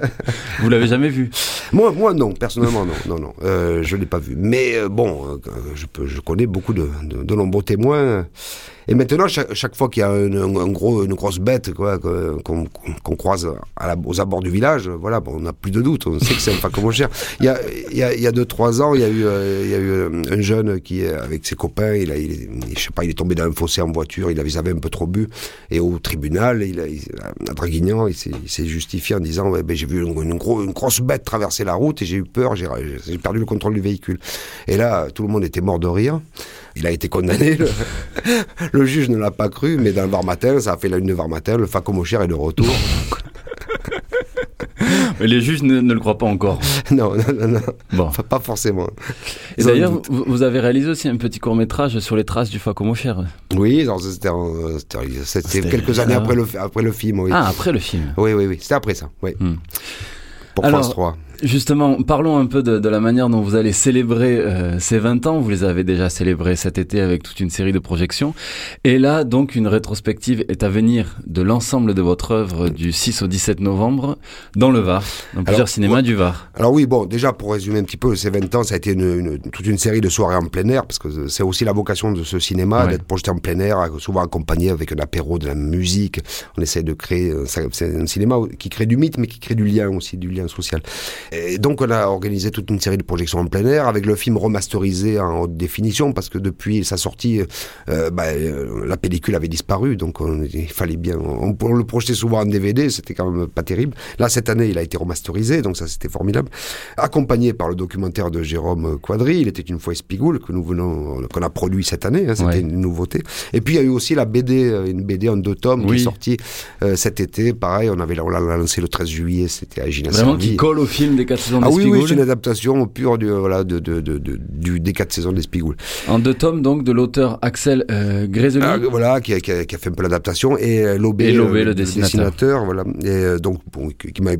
Speaker 5: *laughs*
Speaker 4: Vous l'avez jamais vu?
Speaker 5: Moi, moi, non. Personnellement, non, non, non. Euh, je l'ai pas vu. Mais euh, bon, euh, je, peux, je connais beaucoup de, de, de nombreux témoins. Et maintenant, chaque, fois qu'il y a un, un- gros, une grosse bête quoi, qu'on, croise aux abords du village, voilà, bon, on n'a plus de doute. On sait que c'est un facomochère. Il y a, il y a, il y a deux, trois ans, il y a eu, euh, euh, un jeune qui, avec ses copains, il a, il, pas, il est tombé dans un fossé en voiture. Il avait, un peu trop bu. Et au tribunal, il a, à Draguignan, il s'est, justifié en disant, ben, j'ai vu une, une gros- une grosse bête traverser la route et j'ai eu peur. J'ai perdu le contrôle du véhicule. Et là, tout le monde était mort de rire. Il a été condamné. Le, *laughs* le juge ne l'a pas cru, mais dans le Var matin, ça a fait la une de Var matin. Le facomochère est de retour. *laughs*
Speaker 4: Mais les juges ne, ne le croient pas encore. *laughs*
Speaker 5: non, non, non, non.
Speaker 4: Bon.
Speaker 5: Enfin, pas forcément.
Speaker 4: Et d'ailleurs, vous, vous avez réalisé aussi un petit court-métrage sur les traces du Facomochère.
Speaker 5: Oui, c'était, quelques années après le, après le film. Oui.
Speaker 4: Ah, après le film.
Speaker 5: Oui, oui, oui. C'était après ça. Oui. Pour
Speaker 4: Alors,
Speaker 5: France 3.
Speaker 4: Justement, parlons un peu de, de la manière dont vous allez célébrer euh, ces 20 ans. Vous les avez déjà célébrés cet été avec toute une série de projections. Et là, donc, une rétrospective est à venir de l'ensemble de votre œuvre du 6 au 17 novembre dans le Var, dans plusieurs cinémas
Speaker 5: ouais.
Speaker 4: du Var.
Speaker 5: Alors oui, bon, déjà pour résumer un petit peu, ces 20 ans, ça a été une, une- toute une série de soirées en plein air, parce que c'est aussi la vocation de ce cinéma,
Speaker 4: Ouais.
Speaker 5: d'être projeté en plein air, souvent accompagné avec un apéro, de la musique. On essaie de créer, c'est un cinéma qui crée du mythe, mais qui crée du lien aussi, du lien social. Et donc on a organisé toute une série de projections en plein air, avec le film remasterisé en haute définition, parce que depuis sa sortie, euh, bah, euh, la pellicule avait disparu, donc on- il fallait bien, on, on le projetait souvent en DVD, c'était quand même pas terrible. Là, cette année, il a été remasterisé, donc ça c'était formidable. Accompagné par le documentaire de Jérôme Quadri, il était une fois Espigoule, que nous venons, qu'on a produit cette année, hein, c'était
Speaker 4: Ouais.
Speaker 5: une nouveauté. Et puis il y a eu aussi la BD, euh, une BD en deux tomes qui est sortie euh, cet été, pareil, on avait, on l'a lancé le 13 juillet, c'était à Gina
Speaker 4: Vraiment qui colle au film des 4 saisons
Speaker 5: Ah oui, oui,
Speaker 4: d'Espigoule.
Speaker 5: c'est une adaptation pure du, voilà, de, de, de, de- du, des quatre saisons d'Espigoule.
Speaker 4: En deux tomes, donc, de l'auteur Axel euh.
Speaker 5: Ah, voilà, qui a, qui, a, qui a fait un peu l'adaptation, et euh, Lobé, euh,
Speaker 4: le dessinateur.
Speaker 5: voilà. Et euh, donc, bon,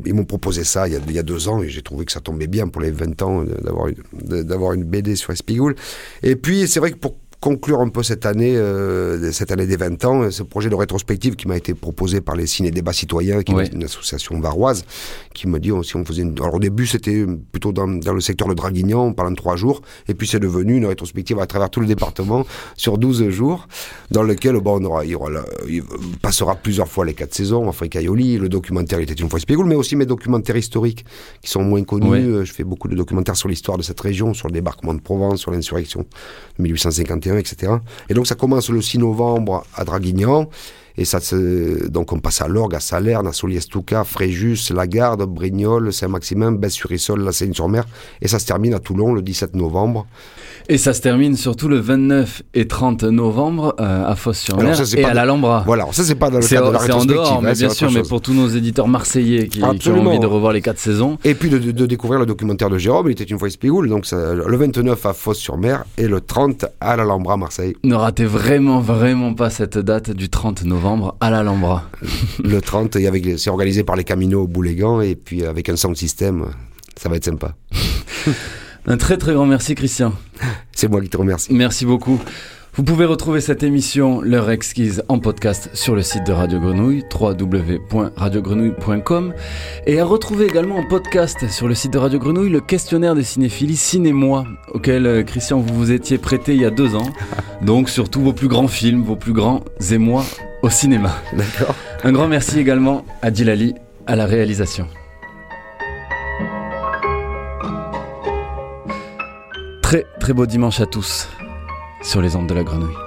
Speaker 5: ils m'ont proposé ça il y, a, il y a deux ans, et j'ai trouvé que ça tombait bien pour les 20 ans d'avoir une, une BD sur Espigoule. Et puis, c'est vrai que pour conclure un peu cette année, euh, cette année des 20 ans, ce projet de rétrospective qui m'a été proposé par les ciné-débats citoyens, qui
Speaker 4: Ouais.
Speaker 5: est une association varoise, qui me dit oh, si on faisait une... Alors au début, c'était plutôt dans, dans le secteur de Draguignan, pendant trois jours, et puis c'est devenu une rétrospective à travers tout le département sur 12 jours, dans lequel bon, on aura, il, aura passera plusieurs fois les quatre saisons, Africa Yoli, le documentaire Il était une fois Spiegel, mais aussi mes documentaires historiques qui sont moins connus.
Speaker 4: Ouais.
Speaker 5: Euh, Je fais beaucoup de documentaires sur l'histoire de cette région, sur le débarquement de Provence, sur l'insurrection de 1851, Et donc ça commence le 6 novembre à Draguignan. Et ça, se- donc on passe à Lorgue, à Salerne, à Soliestuca, Fréjus, Lagarde, Brignoles, Saint-Maximin, Besse-sur-Issole, La Seine-sur-Mer. Et ça se termine à Toulon le 17 novembre.
Speaker 4: Et ça se termine surtout le 29 et 30 novembre euh, à
Speaker 5: c'est
Speaker 4: et
Speaker 5: pas
Speaker 4: à l'Alhambra.
Speaker 5: Voilà, ça, c'est pas dans le cadre de la
Speaker 4: c'est en
Speaker 5: rétrospective,
Speaker 4: dehors,
Speaker 5: hein,
Speaker 4: mais bien sûr, mais pour tous nos éditeurs marseillais qui, qui ont
Speaker 5: Absolument.
Speaker 4: envie de revoir les quatre saisons.
Speaker 5: Et puis de, de- de découvrir le documentaire de Jérôme, il était une fois Espigoule, donc ça- le 29 à Fosse-sur-Mer et le 30 à l'Alhambra, Marseille.
Speaker 4: Ne ratez vraiment, vraiment pas cette date du 30 novembre à l'Alhambra.
Speaker 5: Le 30, et avec les- c'est organisé par les Caminos Boulégan, et puis avec un sound system, ça va être sympa.
Speaker 4: Un très très grand merci Christian.
Speaker 5: C'est moi qui te remercie.
Speaker 4: Merci beaucoup. Vous pouvez retrouver cette émission, l'heure exquise, en podcast sur le site de Radio Grenouille, www.radiogrenouille.com, et à retrouver également en podcast sur le site de Radio Grenouille le questionnaire des cinéphiles Ciné-moi, auquel euh, Christian vous vous étiez prêté il y a deux ans. *laughs* Donc surtout vos plus grands films, vos plus grands émois au cinéma.
Speaker 5: D'accord.
Speaker 4: Un grand merci également à Djilali à la réalisation. Très très beau dimanche à tous sur les ondes de la grenouille.